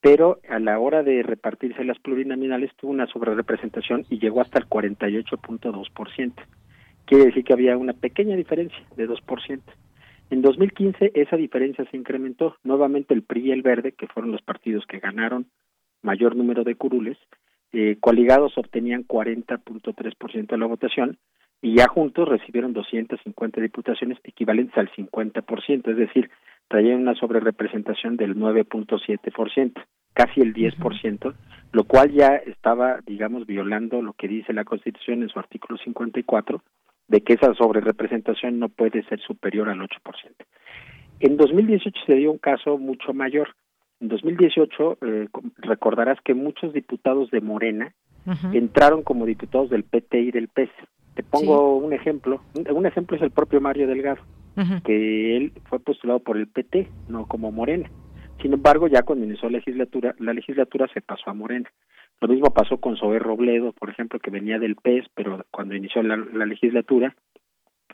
pero a la hora de repartirse las plurinominales tuvo una sobrerepresentación y llegó hasta el 48.2%. quiere decir que había una pequeña diferencia de 2%. En 2015 esa diferencia se incrementó. Nuevamente el PRI y el Verde, que fueron los partidos que ganaron mayor número de curules, eh, coaligados obtenían 40.3% de la votación y ya juntos recibieron 250 diputaciones equivalentes al 50%, es decir, traían una sobrerepresentación del 9.7%, casi el 10%, lo cual ya estaba, digamos, violando lo que dice la Constitución en su artículo 54, de que esa sobrerepresentación no puede ser superior al 8%. En 2018 se dio un caso mucho mayor. En 2018 eh, recordarás que muchos diputados de Morena entraron como diputados del PT y del PES. Te pongo un ejemplo. Un, ejemplo es el propio Mario Delgado, que él fue postulado por el PT, no como Morena. Sin embargo, ya cuando inició la legislatura, la legislatura se pasó a Morena. Lo mismo pasó con Zoé Robledo, por ejemplo, que venía del PES, pero cuando inició la, legislatura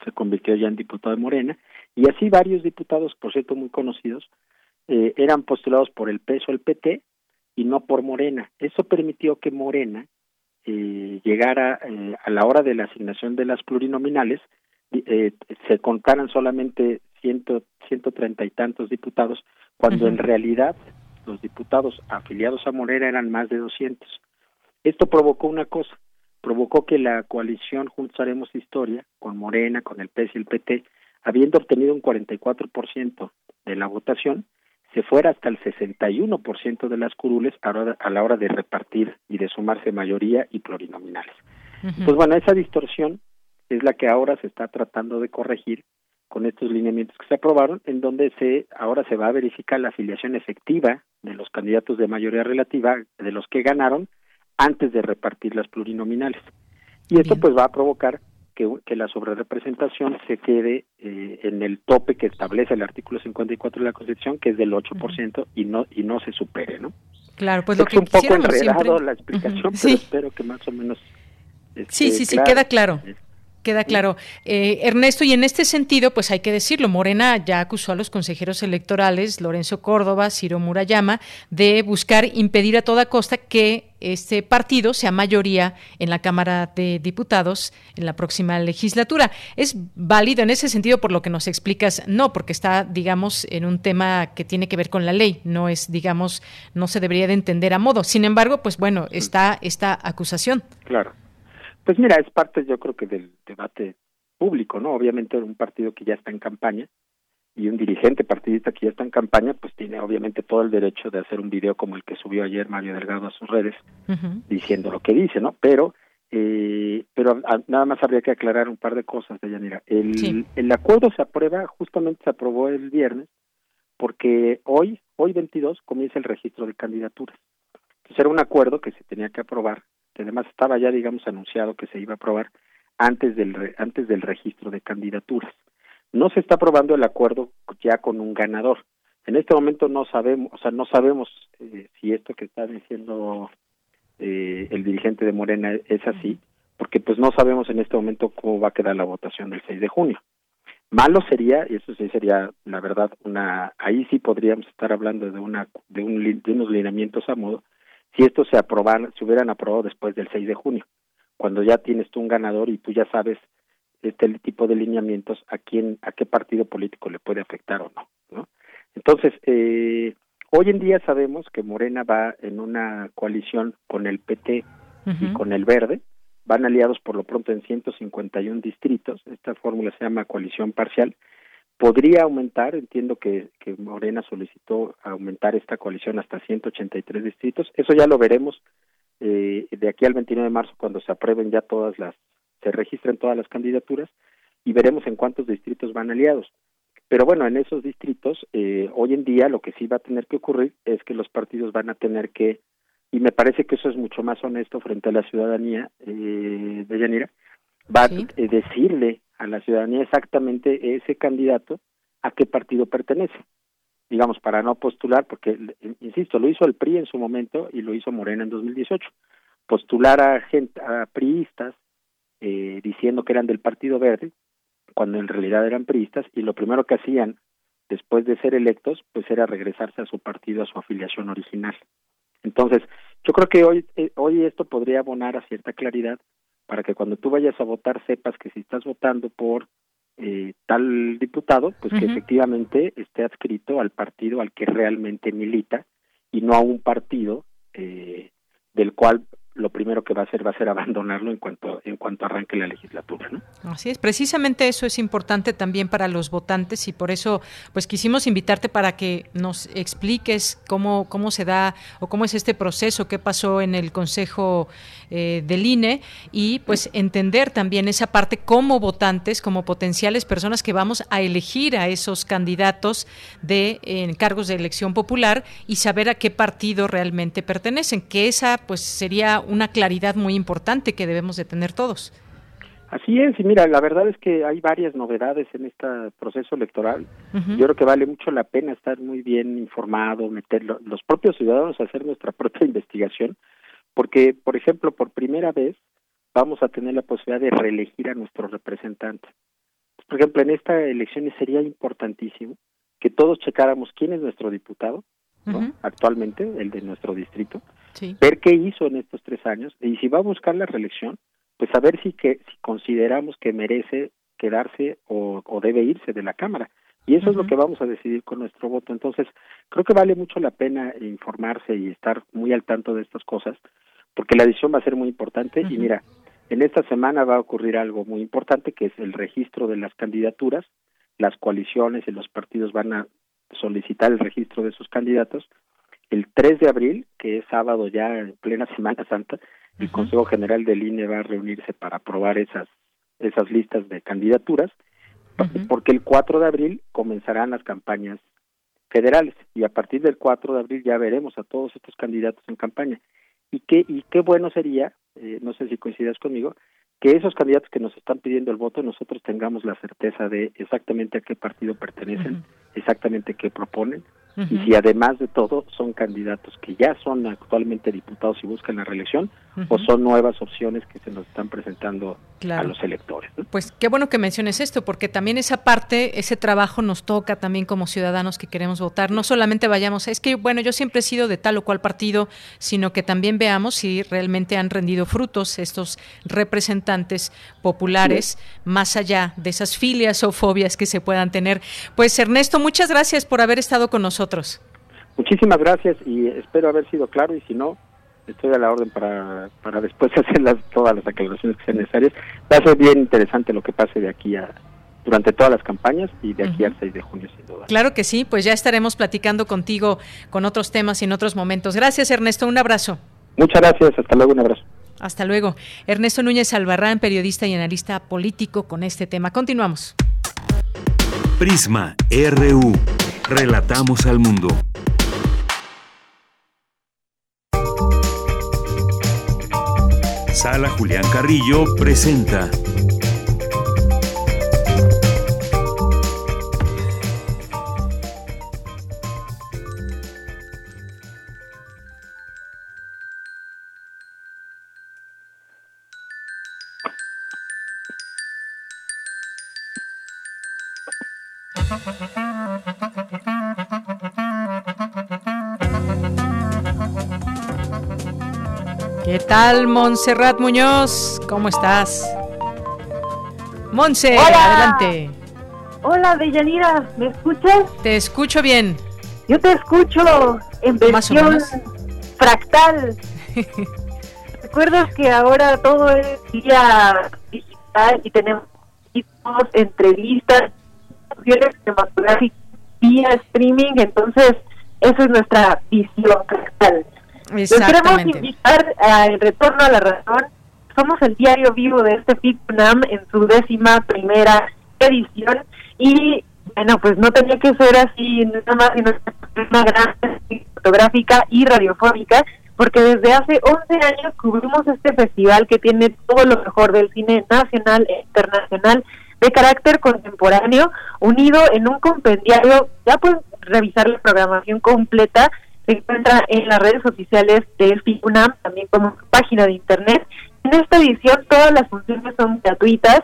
se convirtió ya en diputado de Morena. Y así varios diputados, por cierto, muy conocidos, eh, eran postulados por el PES o el PT y no por Morena. Eso permitió que Morena eh, llegara eh, a la hora de la asignación de las plurinominales, eh, se contaran solamente ciento, ciento treinta y tantos diputados, cuando en realidad los diputados afiliados a Morena eran más de 200. Esto provocó una cosa, provocó que la coalición Juntos Haremos Historia, con Morena, con el PS y el PT, habiendo obtenido un 44% de la votación, se fuera hasta el 61% de las curules a, la hora de repartir y de sumarse mayoría y plurinominales. Pues bueno, esa distorsión es la que ahora se está tratando de corregir con estos lineamientos que se aprobaron, en donde se ahora se va a verificar la afiliación efectiva de los candidatos de mayoría relativa, de los que ganaron, antes de repartir las plurinominales. Y esto pues va a provocar que, que la sobrerepresentación se quede eh, en el tope que establece el artículo 54 de la Constitución, que es del 8%, y no y no se supere, ¿no? Claro, pues lo que un poco enredado la explicación, pero espero que más o menos Sí, sí, sí, queda claro. Queda claro. Eh, Ernesto, y en este sentido, pues hay que decirlo, Morena ya acusó a los consejeros electorales, Lorenzo Córdoba, Ciro Murayama, de buscar impedir a toda costa que este partido sea mayoría en la Cámara de Diputados en la próxima legislatura. ¿Es válido en ese sentido por lo que nos explicas? No, porque está, digamos, en un tema que tiene que ver con la ley, no es, digamos, no se debería de entender a modo. Sin embargo, pues bueno, está esta acusación. Claro. Pues mira, es parte yo creo que del debate público, ¿no? Obviamente un partido que ya está en campaña y un dirigente partidista que ya está en campaña, pues tiene obviamente todo el derecho de hacer un video como el que subió ayer Mario Delgado a sus redes, diciendo lo que dice, ¿no? Pero eh, pero nada más habría que aclarar un par de cosas de Yanira. El, el acuerdo se aprueba, justamente se aprobó el viernes, porque hoy, hoy 22, comienza el registro de candidaturas. Entonces era un acuerdo que se tenía que aprobar además estaba ya, digamos, anunciado que se iba a aprobar antes del, antes del registro de candidaturas. No se está aprobando el acuerdo ya con un ganador. En este momento no sabemos, o sea, no sabemos eh, si esto que está diciendo eh, el dirigente de Morena es así, porque pues no sabemos en este momento cómo va a quedar la votación del 6 de junio. Malo sería, y eso sí sería, la verdad, una, ahí sí podríamos estar hablando de una, de, un, de unos lineamientos a modo, si estos se aprobaran, se hubieran aprobado después del 6 de junio, cuando ya tienes tú un ganador y tú ya sabes este tipo de lineamientos a quién, a qué partido político le puede afectar o no, ¿no? Entonces, eh, hoy en día sabemos que Morena va en una coalición con el PT y con el Verde, van aliados por lo pronto en 151 distritos, esta fórmula se llama coalición parcial, podría aumentar, entiendo que, que Morena solicitó aumentar esta coalición hasta 183 distritos, eso ya lo veremos eh, de aquí al 29 de marzo cuando se aprueben ya todas las, se registren todas las candidaturas y veremos en cuántos distritos van aliados. Pero bueno, en esos distritos, eh, hoy en día lo que sí va a tener que ocurrir es que los partidos van a tener que, y me parece que eso es mucho más honesto frente a la ciudadanía eh, de Yanira, va a eh, decirle a la ciudadanía exactamente ese candidato a qué partido pertenece. Digamos, para no postular, porque, insisto, lo hizo el PRI en su momento y lo hizo Morena en 2018. Postular a, gente, a priistas eh, diciendo que eran del Partido Verde, cuando en realidad eran priistas, y lo primero que hacían después de ser electos, pues era regresarse a su partido, a su afiliación original. Entonces, yo creo que hoy, eh, hoy esto podría abonar a cierta claridad para que cuando tú vayas a votar sepas que si estás votando por eh, tal diputado, pues que efectivamente esté adscrito al partido al que realmente milita y no a un partido eh, del cual lo primero que va a hacer va a ser abandonarlo en cuanto en cuanto arranque la legislatura, ¿no? Así es, precisamente eso es importante también para los votantes y por eso pues quisimos invitarte para que nos expliques cómo cómo se da o cómo es este proceso, qué pasó en el Consejo eh, del INE y pues entender también esa parte como votantes, como potenciales personas que vamos a elegir a esos candidatos de en cargos de elección popular y saber a qué partido realmente pertenecen, que esa pues sería una claridad muy importante que debemos de tener todos. Así es, y mira, la verdad es que hay varias novedades en este proceso electoral. Yo creo que vale mucho la pena estar muy bien informado, meter los propios ciudadanos a hacer nuestra propia investigación, porque, por ejemplo, por primera vez vamos a tener la posibilidad de reelegir a nuestro representante. Por ejemplo, en esta elección sería importantísimo que todos checáramos quién es nuestro diputado, actualmente, el de nuestro distrito, ver qué hizo en estos tres años y si va a buscar la reelección, pues saber si que si consideramos que merece quedarse o, debe irse de la Cámara. Y eso es lo que vamos a decidir con nuestro voto. Entonces, creo que vale mucho la pena informarse y estar muy al tanto de estas cosas, porque la decisión va a ser muy importante. Y mira, en esta semana va a ocurrir algo muy importante, que es el registro de las candidaturas. Las coaliciones y los partidos van a solicitar el registro de sus candidatos el 3 de abril, que es sábado ya en plena Semana Santa, el Consejo General del INE va a reunirse para aprobar esas esas listas de candidaturas, porque el 4 de abril comenzarán las campañas federales y a partir del 4 de abril ya veremos a todos estos candidatos en campaña. Y qué y qué bueno sería, eh, no sé si coincidas conmigo, que esos candidatos que nos están pidiendo el voto nosotros tengamos la certeza de exactamente a qué partido pertenecen, exactamente qué proponen, y si además de todo son candidatos que ya son actualmente diputados y buscan la reelección o son nuevas opciones que se nos están presentando a los electores. Pues qué bueno que menciones esto, porque también esa parte, ese trabajo nos toca también como ciudadanos que queremos votar. No solamente vayamos, es que bueno, yo siempre he sido de tal o cual partido, sino que también veamos si realmente han rendido frutos estos representantes populares, más allá de esas filias o fobias que se puedan tener. Pues Ernesto, muchas gracias por haber estado con nosotros Muchísimas gracias y espero haber sido claro y si no, estoy a la orden para, para después hacer las, todas las aclaraciones que sean necesarias. Va a ser bien interesante lo que pase de aquí a durante todas las campañas y de aquí al 6 de junio sin duda. Claro que sí, pues ya estaremos platicando contigo con otros temas y en otros momentos. Gracias Ernesto, un abrazo. Muchas gracias, hasta luego, un abrazo. Hasta luego. Ernesto Núñez Albarrán, periodista y analista político con este tema. Continuamos. Prisma RU. Relatamos al mundo. Sala Julián Carrillo presenta ¿Qué tal, Montserrat Muñoz? ¿Cómo estás? Monse, adelante. Hola, Deyanira, ¿me escuchas? Te escucho bien. Yo te escucho en versión fractal. ¿Recuerdas que ahora todo es vía digital y tenemos entrevistas, cinematográficas vía streaming? Entonces, eso es nuestra visión fractal. Les queremos invitar al retorno a la razón. Somos el diario vivo de este FITUNAM en su décima primera edición y bueno, pues no tenía que ser así nada más sino una gran fotográfica y radiofónica porque desde hace 11 años cubrimos este festival que tiene todo lo mejor del cine nacional e internacional de carácter contemporáneo unido en un compendiario. Ya pueden revisar la programación completa se encuentra en las redes oficiales de FIUNAM, también como página de internet. En esta edición todas las funciones son gratuitas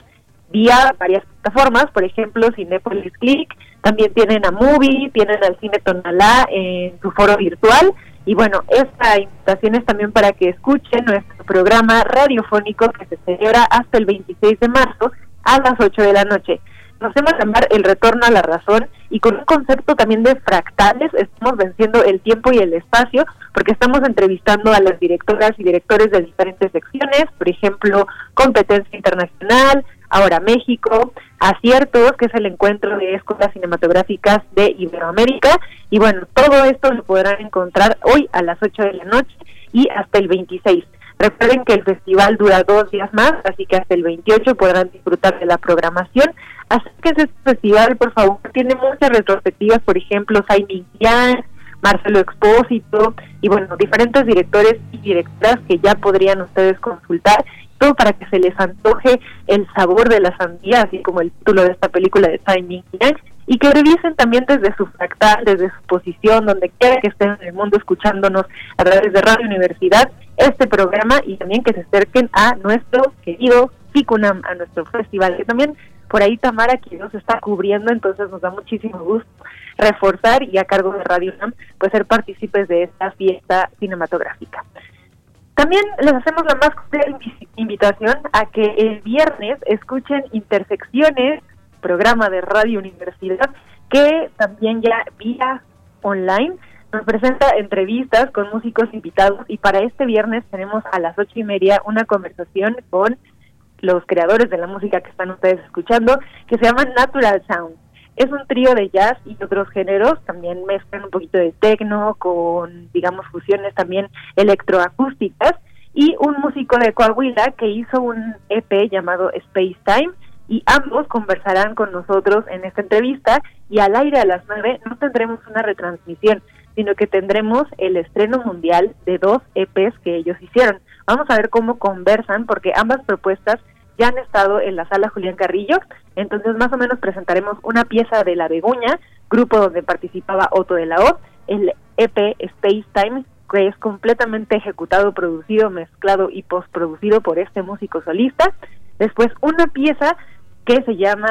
vía varias plataformas, por ejemplo Cinepolis Click, también tienen a Movie, tienen al Cine Tonalá en su foro virtual Y bueno, esta invitación es también para que escuchen nuestro programa radiofónico que se celebra hasta el 26 de marzo a las 8 de la noche. Nos hemos llamar el retorno a la razón y con un concepto también de fractales estamos venciendo el tiempo y el espacio porque estamos entrevistando a las directoras y directores de diferentes secciones, por ejemplo, competencia internacional, ahora México, aciertos, que es el encuentro de escuelas cinematográficas de Iberoamérica y bueno, todo esto lo podrán encontrar hoy a las 8 de la noche y hasta el 26. Recuerden que el festival dura dos días más, así que hasta el 28 podrán disfrutar de la programación. Así que este festival, por favor, tiene muchas retrospectivas, por ejemplo, Jaime Yang, Marcelo Expósito y bueno, diferentes directores y directoras que ya podrían ustedes consultar, todo para que se les antoje el sabor de la sandía, así como el título de esta película de Jaime Yang y que revisen también desde su fractal, desde su posición, donde quiera que estén en el mundo escuchándonos a través de Radio Universidad, este programa y también que se acerquen a nuestro querido FICUNAM, a nuestro festival, que también por ahí Tamara quien nos está cubriendo, entonces nos da muchísimo gusto reforzar y a cargo de Radio UNAM, pues ser partícipes de esta fiesta cinematográfica. También les hacemos la más cordial invitación a que el viernes escuchen Intersecciones programa de Radio Universidad, que también ya vía online nos presenta entrevistas con músicos invitados. Y para este viernes tenemos a las ocho y media una conversación con los creadores de la música que están ustedes escuchando, que se llama Natural Sound. Es un trío de jazz y otros géneros, también mezclan un poquito de techno con, digamos, fusiones también electroacústicas. Y un músico de Coahuila que hizo un EP llamado Space Time, y ambos conversarán con nosotros en esta entrevista y al aire a las nueve no tendremos una retransmisión, sino que tendremos el estreno mundial de dos EPs que ellos hicieron. Vamos a ver cómo conversan porque ambas propuestas ya han estado en la sala Julián Carrillo, entonces más o menos presentaremos una pieza de La Beguña, grupo donde participaba Otto de la O, el EP Space Time, que es completamente ejecutado, producido, mezclado y postproducido por este músico solista. Después una pieza que se llama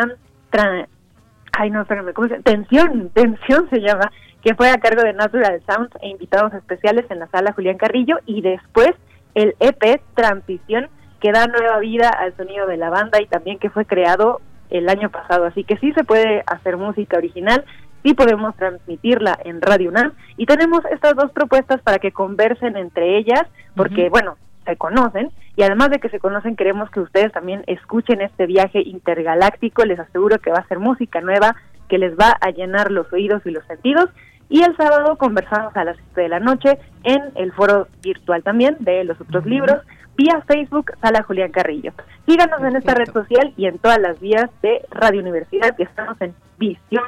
ay no, espérame, ¿cómo se Tensión, Tensión se llama, que fue a cargo de Natural Sounds e invitados especiales en la sala Julián Carrillo y después el EP Transición que da nueva vida al sonido de la banda y también que fue creado el año pasado, así que sí se puede hacer música original, sí podemos transmitirla en Radio UNAM. Y tenemos estas dos propuestas para que conversen entre ellas, porque bueno, se conocen y además de que se conocen queremos que ustedes también escuchen este viaje intergaláctico, les aseguro que va a ser música nueva que les va a llenar los oídos y los sentidos y el sábado conversamos a las 7 de la noche en el foro virtual también de los otros libros vía Facebook Sala Julián Carrillo. Síganos en esta red social y en todas las vías de Radio Universidad que estamos en Visión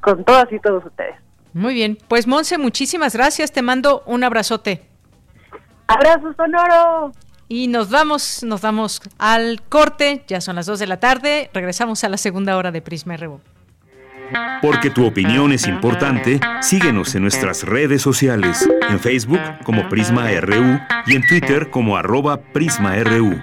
con todas y todos ustedes. Muy bien, pues Monse, muchísimas gracias, te mando un abrazote. Abrazo sonoro. Y nos vamos, nos vamos al corte, ya son las 2 de la tarde, regresamos a la segunda hora de Prisma RU. Porque tu opinión es importante, síguenos en nuestras redes sociales, en Facebook como Prisma RU y en Twitter como arroba PrismaRU.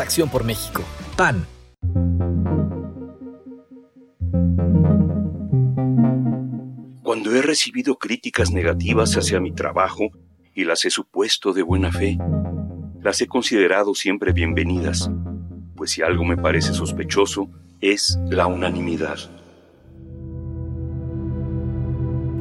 Acción por México. PAN. Cuando he recibido críticas negativas hacia mi trabajo y las he supuesto de buena fe, las he considerado siempre bienvenidas, pues si algo me parece sospechoso, es la unanimidad.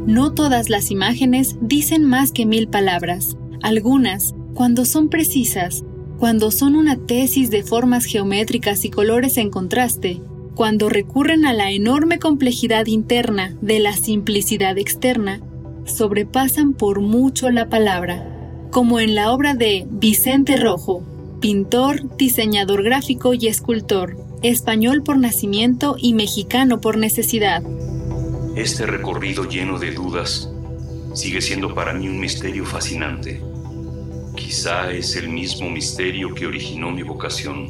No todas las imágenes dicen más que mil palabras. Algunas, cuando son precisas, cuando son una tesis de formas geométricas y colores en contraste, cuando recurren a la enorme complejidad interna de la simplicidad externa, sobrepasan por mucho la palabra, como en la obra de Vicente Rojo, pintor, diseñador gráfico y escultor, español por nacimiento y mexicano por necesidad. Este recorrido lleno de dudas sigue siendo para mí un misterio fascinante. Quizá es el mismo misterio que originó mi vocación.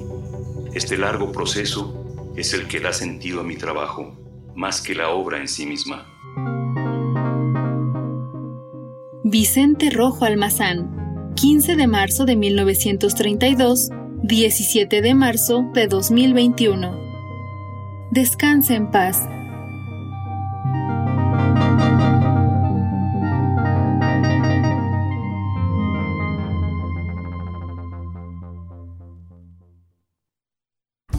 Este largo proceso es el que da sentido a mi trabajo, más que la obra en sí misma. Vicente Rojo Almazán, 15 de marzo de 1932, 17 de marzo de 2021. Descanse en paz.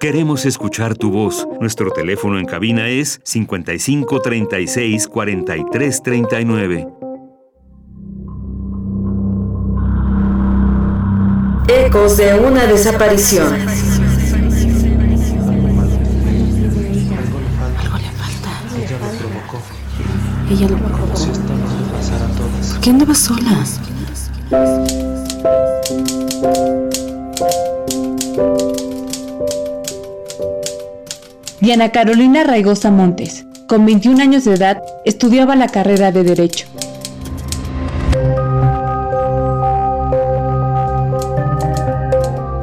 Queremos escuchar tu voz. Nuestro teléfono en cabina es 55 36 43 39. Ecos de una desaparición. Algo le falta. Ella lo provocó. Ella lo provocó. Si esto nos va a pasar a todas. ¿Por qué andabas sola? Diana Carolina Raigosa Montes, con 21 años de edad, estudiaba la carrera de Derecho.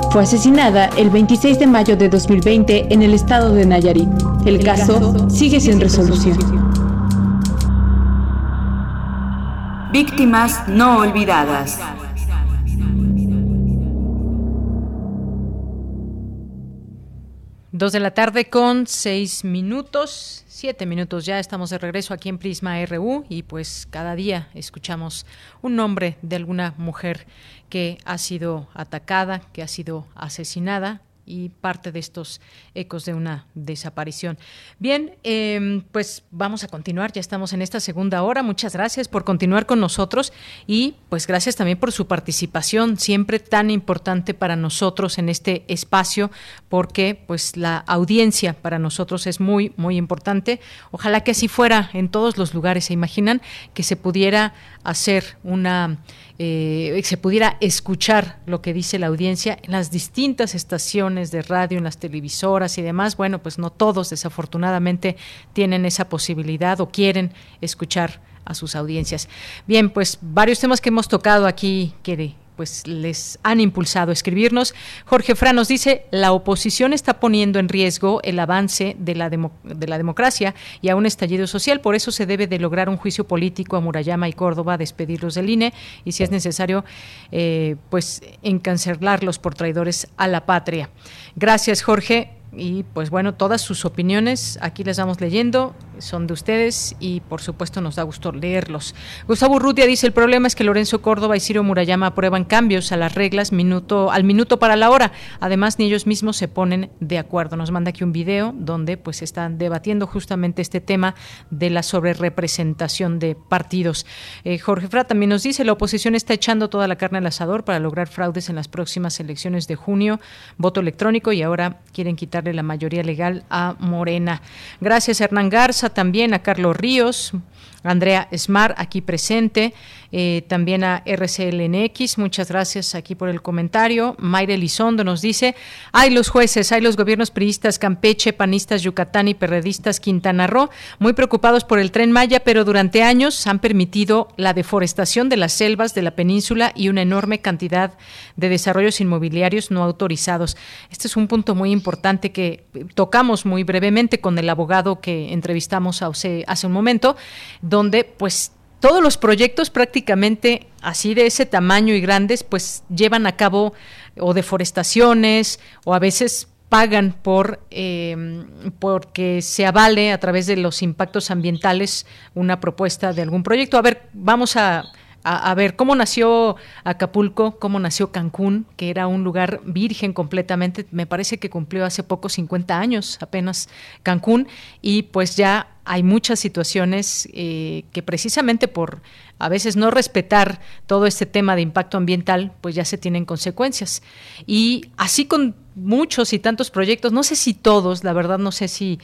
Fue asesinada el 26 de mayo de 2020 en el estado de Nayarit. El caso sigue sin resolución. Víctimas no olvidadas. Dos de la tarde con seis minutos, siete minutos ya estamos de regreso aquí en Prisma RU y pues cada día escuchamos un nombre de alguna mujer que ha sido atacada, que ha sido asesinada y parte de estos ecos de una desaparición. Bien, eh, pues vamos a continuar, ya estamos en esta segunda hora. Muchas gracias por continuar con nosotros y pues gracias también por su participación, siempre tan importante para nosotros en este espacio, porque pues la audiencia para nosotros es muy, muy importante. Ojalá que así fuera en todos los lugares. ¿Se imaginan que se pudiera hacer una eh, se pudiera escuchar lo que dice la audiencia en las distintas estaciones de radio, en las televisoras y demás. Bueno, pues no todos desafortunadamente tienen esa posibilidad o quieren escuchar a sus audiencias. Bien, pues varios temas que hemos tocado aquí que pues les han impulsado a escribirnos. Jorge Fran nos dice, la oposición está poniendo en riesgo el avance de la, de la democracia y a un estallido social, por eso se debe de lograr un juicio político a Murayama y Córdoba, despedirlos del INE y si es necesario, eh, pues encancelarlos por traidores a la patria. Gracias, Jorge y pues bueno, todas sus opiniones aquí las vamos leyendo, son de ustedes y por supuesto nos da gusto leerlos. Gustavo Urrutia dice, el problema es que Lorenzo Córdoba y Ciro Murayama aprueban cambios a las reglas minuto al minuto para la hora. Además, ni ellos mismos se ponen de acuerdo. Nos manda aquí un video donde pues están debatiendo justamente este tema de la sobrerepresentación de partidos. Eh, Jorge Fra también nos dice, la oposición está echando toda la carne al asador para lograr fraudes en las próximas elecciones de junio, voto electrónico y ahora quieren quitar la mayoría legal a Morena. Gracias, Hernán Garza. También, a Carlos Ríos, Andrea Smart aquí presente, eh, también a RCLNX, muchas gracias aquí por el comentario. Mayre Elizondo nos dice, hay los jueces, hay los gobiernos priistas, Campeche, panistas, Yucatán y perredistas, Quintana Roo, muy preocupados por el tren Maya, pero durante años han permitido la deforestación de las selvas de la península y una enorme cantidad de desarrollos inmobiliarios no autorizados. Este es un punto muy importante que tocamos muy brevemente con el abogado que entrevistamos hace, hace un momento, donde pues todos los proyectos prácticamente así de ese tamaño y grandes pues llevan a cabo o deforestaciones o a veces pagan por eh, porque se avale a través de los impactos ambientales una propuesta de algún proyecto. A ver, vamos a a, ver cómo nació Acapulco, cómo nació Cancún, que era un lugar virgen completamente. Me parece que cumplió hace poco 50 años apenas Cancún y pues ya hay muchas situaciones eh, que precisamente por a veces no respetar todo este tema de impacto ambiental, pues ya se tienen consecuencias. Y así con muchos y tantos proyectos, no sé si todos, la verdad no sé si,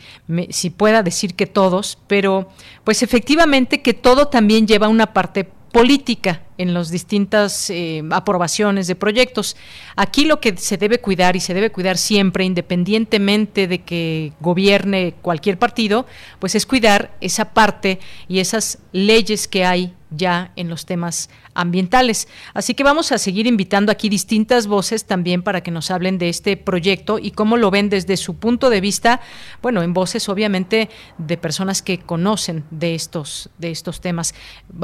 si pueda decir que todos, pero pues efectivamente que todo también lleva una parte política en las distintas eh, aprobaciones de proyectos. Aquí lo que se debe cuidar y se debe cuidar siempre, independientemente de que gobierne cualquier partido, pues es cuidar esa parte y esas leyes que hay ya en los temas ambientales. Así que vamos a seguir invitando aquí distintas voces también para que nos hablen de este proyecto y cómo lo ven desde su punto de vista, bueno, en voces obviamente de personas que conocen de estos de estos temas.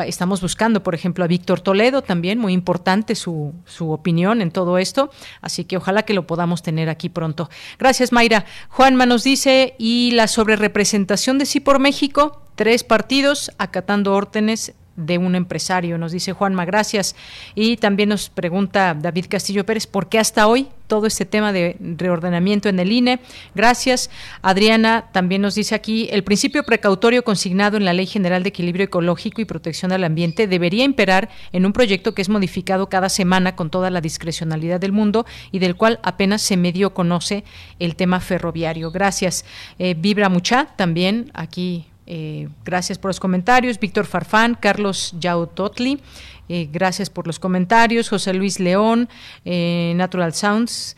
Estamos buscando, por ejemplo, a Víctor Toledo también, muy importante su, su opinión en todo esto, así que ojalá que lo podamos tener aquí pronto. Gracias, Mayra. Juanma nos dice, ¿y la sobrerepresentación de sí por México? Tres partidos acatando órdenes de un empresario, nos dice Juanma, gracias. Y también nos pregunta David Castillo Pérez, ¿por qué hasta hoy todo este tema de reordenamiento en el INE? Gracias. Adriana también nos dice aquí, el principio precautorio consignado en la Ley General de Equilibrio Ecológico y Protección al Ambiente debería imperar en un proyecto que es modificado cada semana con toda la discrecionalidad del mundo y del cual apenas se medio conoce el tema ferroviario. Gracias. Eh, Vibra Mucha también aquí eh, gracias por los comentarios. Víctor Farfán, Carlos Yautotli, eh, gracias por los comentarios. José Luis León, eh, Natural Sounds.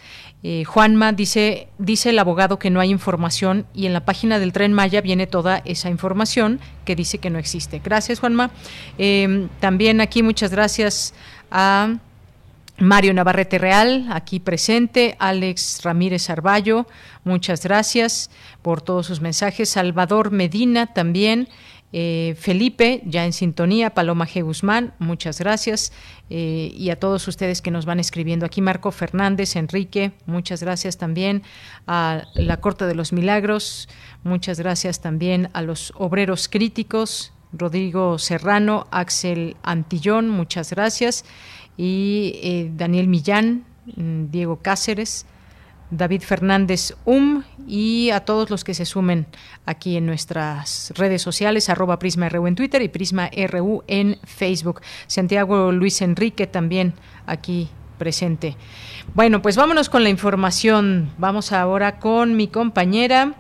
Juanma dice, dice el abogado que no hay información y en la página del tren Maya viene toda esa información que dice que no existe. Gracias, Juanma. también aquí muchas gracias a Mario Navarrete Real, aquí presente, Alex Ramírez Arballo, muchas gracias por todos sus mensajes, Salvador Medina también, eh, Felipe, ya en sintonía, Paloma G. Guzmán, muchas gracias. Eh, y a todos ustedes que nos van escribiendo. Aquí, Marco Fernández, Enrique, muchas gracias también. A la Corte de los Milagros, muchas gracias también. A los obreros críticos, Rodrigo Serrano, Axel Antillón, muchas gracias. Y eh, Daniel Millán, mm, Diego Cáceres, David Fernández Um y a todos los que se sumen aquí en nuestras redes sociales, arroba Prisma RU en Twitter y Prisma RU en Facebook. Santiago Luis Enrique también aquí presente. Bueno, pues vámonos con la información. Vamos ahora con mi compañera.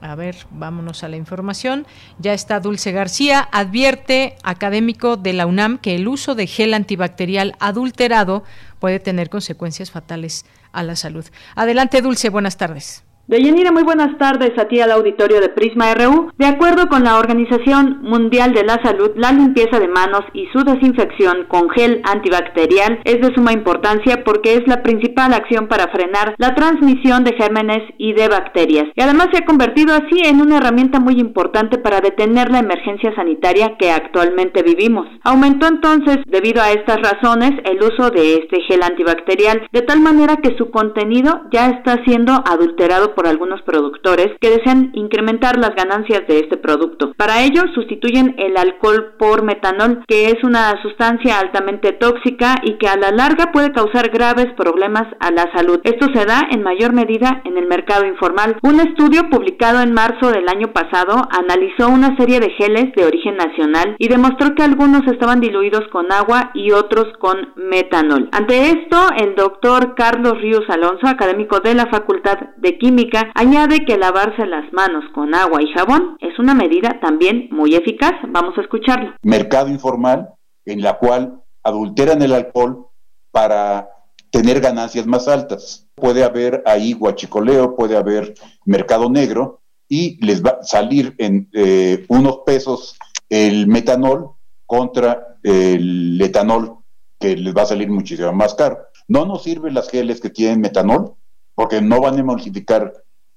A ver, vámonos a la información. Ya está Dulce García. Advierte académico de la UNAM que el uso de gel antibacterial adulterado puede tener consecuencias fatales a la salud. Adelante, Dulce. Buenas tardes. Deyanira, muy buenas tardes a ti al auditorio de Prisma RU. De acuerdo con la Organización Mundial de la Salud, la limpieza de manos y su desinfección con gel antibacterial es de suma importancia porque es la principal acción para frenar la transmisión de gérmenes y de bacterias. Y además se ha convertido así en una herramienta muy importante para detener la emergencia sanitaria que actualmente vivimos. Aumentó entonces, debido a estas razones, el uso de este gel antibacterial, de tal manera que su contenido ya está siendo adulterado por algunos productores que desean incrementar las ganancias de este producto. Para ello sustituyen el alcohol por metanol, que es una sustancia altamente tóxica y que a la larga puede causar graves problemas a la salud. Esto se da en mayor medida en el mercado informal. Un estudio publicado en marzo del año pasado analizó una serie de geles de origen nacional y demostró que algunos estaban diluidos con agua y otros con metanol. Ante esto, el doctor Carlos Ríos Alonso, académico de la Facultad de Química Añade que lavarse las manos con agua y jabón es una medida también muy eficaz. Vamos a escucharlo. Mercado informal en la cual adulteran el alcohol para tener ganancias más altas. Puede haber ahí guachicoleo, puede haber mercado negro y les va a salir en eh, unos pesos el metanol contra el etanol, que les va a salir muchísimo más caro. No nos sirven las geles que tienen metanol, porque no van a emulsificar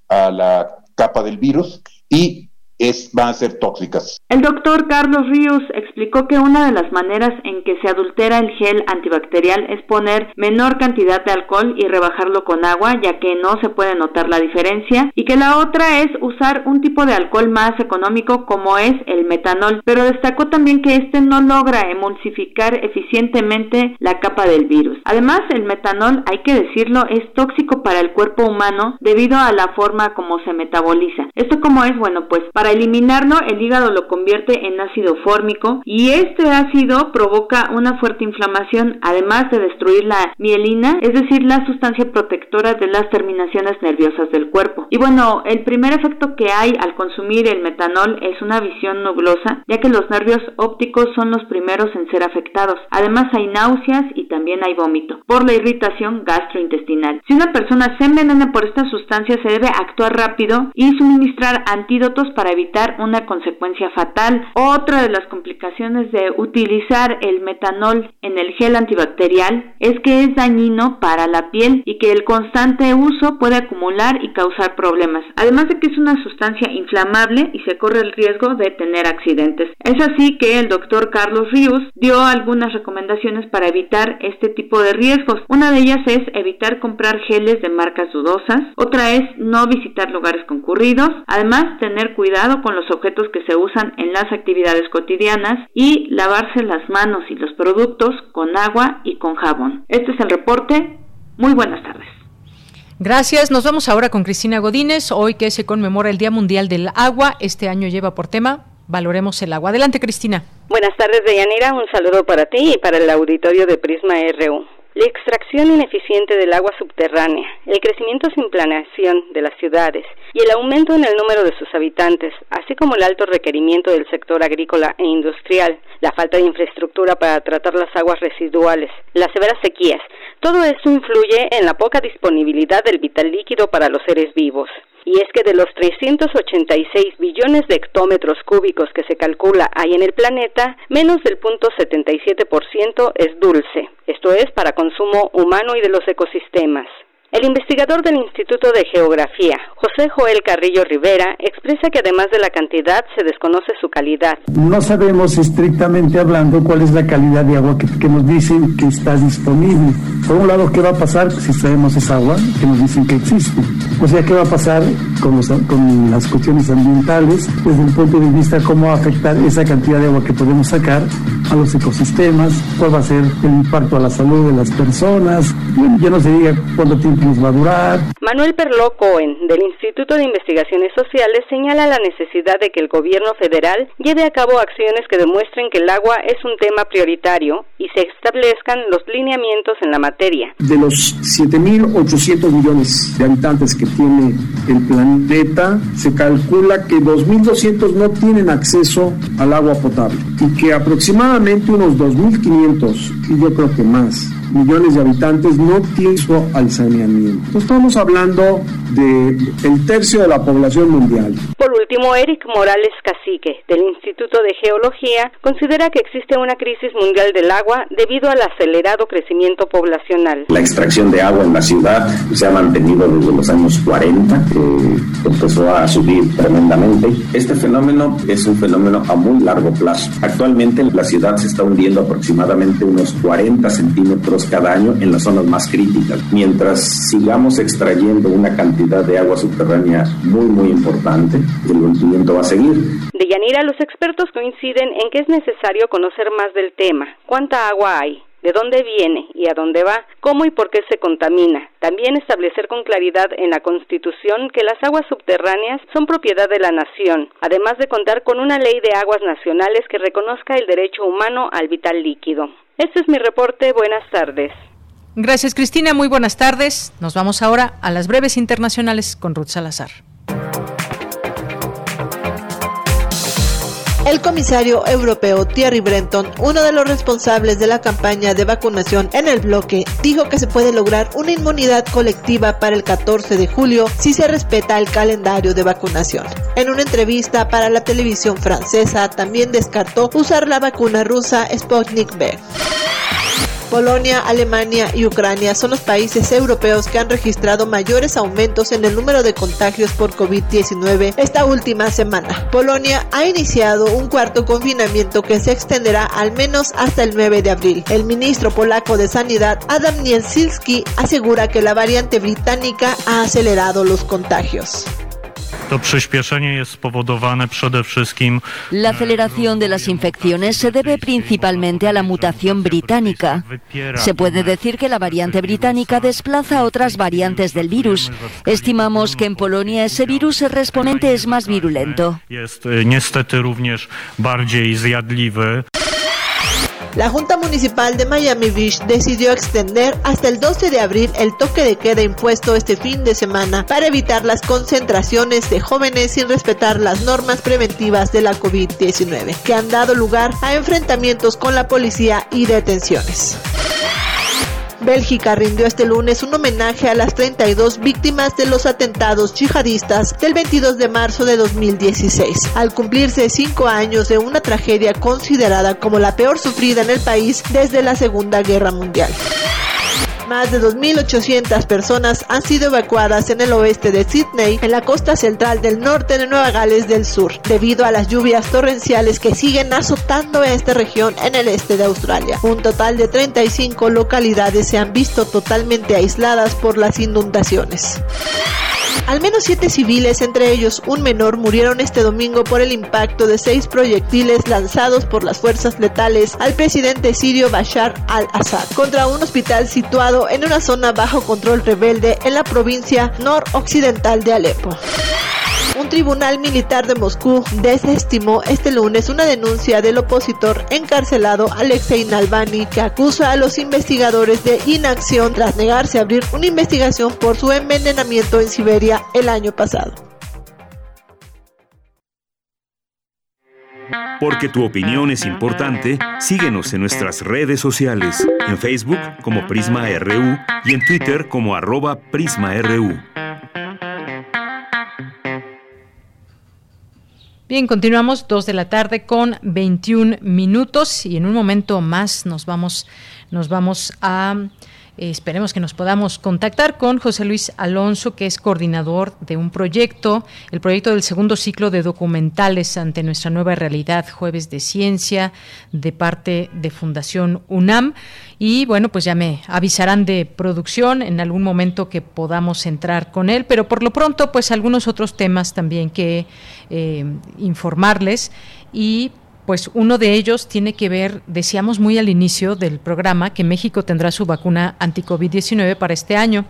a la capa del virus y es, van a ser tóxicas. El doctor Carlos Ríos explicó que una de las maneras en que se adultera el gel antibacterial es poner menor cantidad de alcohol y rebajarlo con agua, ya que no se puede notar la diferencia, y que la otra es usar un tipo de alcohol más económico como es el metanol, pero destacó también que este no logra emulsificar eficientemente la capa del virus. Además, el metanol, hay que decirlo, es tóxico para el cuerpo humano debido a la forma como se metaboliza. Esto como es, bueno, pues para para eliminarlo, el hígado lo convierte en ácido fórmico y este ácido provoca una fuerte inflamación, además de destruir la mielina, es decir, la sustancia protectora de las terminaciones nerviosas del cuerpo. Y bueno, el primer efecto que hay al consumir el metanol es una visión nublosa, ya que los nervios ópticos son los primeros en ser afectados. Además hay náuseas y también hay vómito por la irritación gastrointestinal. Si una persona se envenena por esta sustancia, se debe actuar rápido y suministrar antídotos para evitar una consecuencia fatal. Otra de las complicaciones de utilizar el metanol en el gel antibacterial es que es dañino para la piel y que el constante uso puede acumular y causar problemas. Además de que es una sustancia inflamable y se corre el riesgo de tener accidentes. Es así que el doctor Carlos Ríos dio algunas recomendaciones para evitar este tipo de riesgos. Una de ellas es evitar comprar geles de marcas dudosas. Otra es no visitar lugares concurridos. Además, tener cuidado con los objetos que se usan en las actividades cotidianas y lavarse las manos y los productos con agua y con jabón. Este es el reporte. Muy buenas tardes. Gracias. Nos vamos ahora con Cristina Godínez. Hoy que se conmemora el Día Mundial del Agua, este año lleva por tema Valoremos el agua. Adelante, Cristina. Buenas tardes, Deyanira. Un saludo para ti y para el auditorio de Prisma RU. La extracción ineficiente del agua subterránea, el crecimiento sin planeación de las ciudades y el aumento en el número de sus habitantes, así como el alto requerimiento del sector agrícola e industrial, la falta de infraestructura para tratar las aguas residuales, las severas sequías, todo esto influye en la poca disponibilidad del vital líquido para los seres vivos y es que de los 386 billones de hectómetros cúbicos que se calcula hay en el planeta, menos del punto 77% es dulce, esto es para consumo humano y de los ecosistemas. El investigador del Instituto de Geografía, José Joel Carrillo Rivera, expresa que además de la cantidad se desconoce su calidad. No sabemos estrictamente hablando cuál es la calidad de agua que, nos dicen que está disponible. Por un lado, ¿qué va a pasar si traemos esa agua que nos dicen que existe? O sea, ¿qué va a pasar con, con las cuestiones ambientales desde el punto de vista cómo va a afectar esa cantidad de agua que podemos sacar a los ecosistemas? ¿Cuál va a ser el impacto a la salud de las personas? Bueno, ya no se diga cuánto tiempo Manuel Perló Cohen, del Instituto de Investigaciones Sociales, señala la necesidad de que el gobierno federal lleve a cabo acciones que demuestren que el agua es un tema prioritario y se establezcan los lineamientos en la materia. De los 7.800 millones de habitantes que tiene el planeta, se calcula que 2.200 no tienen acceso al agua potable y que aproximadamente unos 2.500, y yo creo que más, millones de habitantes no tienen al saneamiento. estamos hablando de el tercio de la población mundial. Por último, Eric Morales Cacique, del Instituto de Geología, considera que existe una crisis mundial del agua debido al acelerado crecimiento poblacional. La extracción de agua en la ciudad se ha mantenido desde los años 40, que empezó a subir tremendamente. Este fenómeno es un fenómeno a muy largo plazo. Actualmente la ciudad se está hundiendo aproximadamente unos 40 centímetros cada año en las zonas más críticas. Mientras sigamos extrayendo una cantidad de agua subterránea muy, muy importante, el hundimiento va a seguir. De Yanira, los expertos coinciden en que es necesario conocer más del tema. ¿Cuánta agua hay? de dónde viene y a dónde va, cómo y por qué se contamina. También establecer con claridad en la Constitución que las aguas subterráneas son propiedad de la nación, además de contar con una ley de aguas nacionales que reconozca el derecho humano al vital líquido. Este es mi reporte. Buenas tardes. Gracias Cristina, muy buenas tardes. Nos vamos ahora a las breves internacionales con Ruth Salazar. El comisario europeo Thierry Brenton, uno de los responsables de la campaña de vacunación en el bloque, dijo que se puede lograr una inmunidad colectiva para el 14 de julio si se respeta el calendario de vacunación. En una entrevista para la televisión francesa, también descartó usar la vacuna rusa Sputnik V. Polonia, Alemania y Ucrania son los países europeos que han registrado mayores aumentos en el número de contagios por COVID-19 esta última semana. Polonia ha iniciado un cuarto confinamiento que se extenderá al menos hasta el 9 de abril. El ministro polaco de Sanidad, Adam Nielsilski, asegura que la variante británica ha acelerado los contagios. La aceleración de las infecciones se debe principalmente a la mutación británica. Se puede decir que la variante británica desplaza a otras variantes del virus. Estimamos que en Polonia ese virus responente es más virulento. La Junta Municipal de Miami Beach decidió extender hasta el 12 de abril el toque de queda impuesto este fin de semana para evitar las concentraciones de jóvenes sin respetar las normas preventivas de la COVID-19, que han dado lugar a enfrentamientos con la policía y detenciones. Bélgica rindió este lunes un homenaje a las 32 víctimas de los atentados yihadistas del 22 de marzo de 2016, al cumplirse cinco años de una tragedia considerada como la peor sufrida en el país desde la Segunda Guerra Mundial. Más de 2.800 personas han sido evacuadas en el oeste de Sydney, en la costa central del norte de Nueva Gales del Sur, debido a las lluvias torrenciales que siguen azotando a esta región en el este de Australia. Un total de 35 localidades se han visto totalmente aisladas por las inundaciones. Al menos siete civiles, entre ellos un menor, murieron este domingo por el impacto de seis proyectiles lanzados por las fuerzas letales al presidente sirio Bashar al-Assad contra un hospital situado en una zona bajo control rebelde en la provincia noroccidental de Alepo. Un tribunal militar de Moscú desestimó este lunes una denuncia del opositor encarcelado Alexei Navalny que acusa a los investigadores de inacción tras negarse a abrir una investigación por su envenenamiento en Siberia el año pasado. Porque tu opinión es importante, síguenos en nuestras redes sociales, en Facebook como Prisma RU y en Twitter como arroba PrismaRU. Bien, continuamos dos de la tarde con 21 minutos y en un momento más nos vamos, nos vamos a esperemos que nos podamos contactar con José Luis Alonso, que es coordinador de un proyecto, el proyecto del segundo ciclo de documentales ante nuestra nueva realidad, Jueves de Ciencia, de parte de Fundación UNAM. Y bueno, pues ya me avisarán de producción en algún momento que podamos entrar con él, pero por lo pronto, pues algunos otros temas también que eh, informarles y pues uno de ellos tiene que ver, decíamos muy al inicio del programa, que México tendrá su vacuna anti-COVID-19 para este año,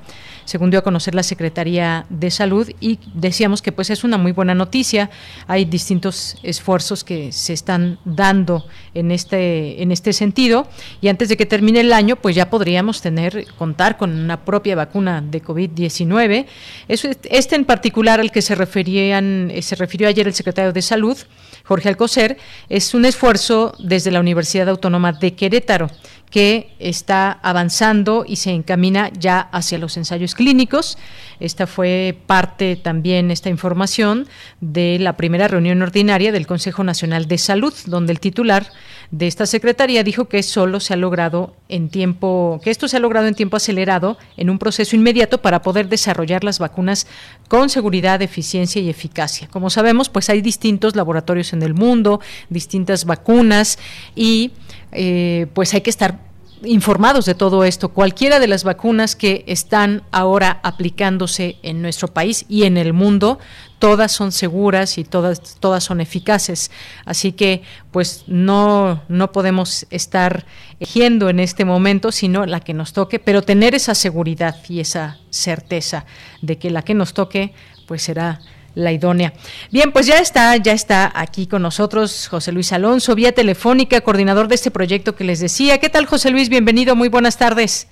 según dio a conocer la Secretaría de Salud, y decíamos que pues es una muy buena noticia. Hay distintos esfuerzos que se están dando en este, en este sentido, y antes de que termine el año, pues ya podríamos tener, contar con una propia vacuna de COVID-19. Este en particular al que se referían, se refirió ayer el secretario de Salud, Jorge Alcocer, es un esfuerzo desde la Universidad Autónoma de Querétaro que está avanzando y se encamina ya hacia los ensayos clínicos. Esta fue parte también, esta información, de la primera reunión ordinaria del Consejo Nacional de Salud, donde el titular de esta secretaría dijo que solo se ha logrado en tiempo, que esto se ha logrado en tiempo acelerado, en un proceso inmediato para poder desarrollar las vacunas con seguridad, eficiencia y eficacia. Como sabemos, pues hay distintos laboratorios en el mundo, distintas vacunas y eh, pues hay que estar informados de todo esto. Cualquiera de las vacunas que están ahora aplicándose en nuestro país y en el mundo, todas son seguras y todas, todas son eficaces. Así que, pues, no, no podemos estar eligiendo en este momento, sino la que nos toque, pero tener esa seguridad y esa certeza de que la que nos toque, pues será la idónea. Bien, pues ya está, ya está aquí con nosotros José Luis Alonso, vía telefónica, coordinador de este proyecto que les decía. ¿Qué tal, José Luis? Bienvenido, muy buenas tardes.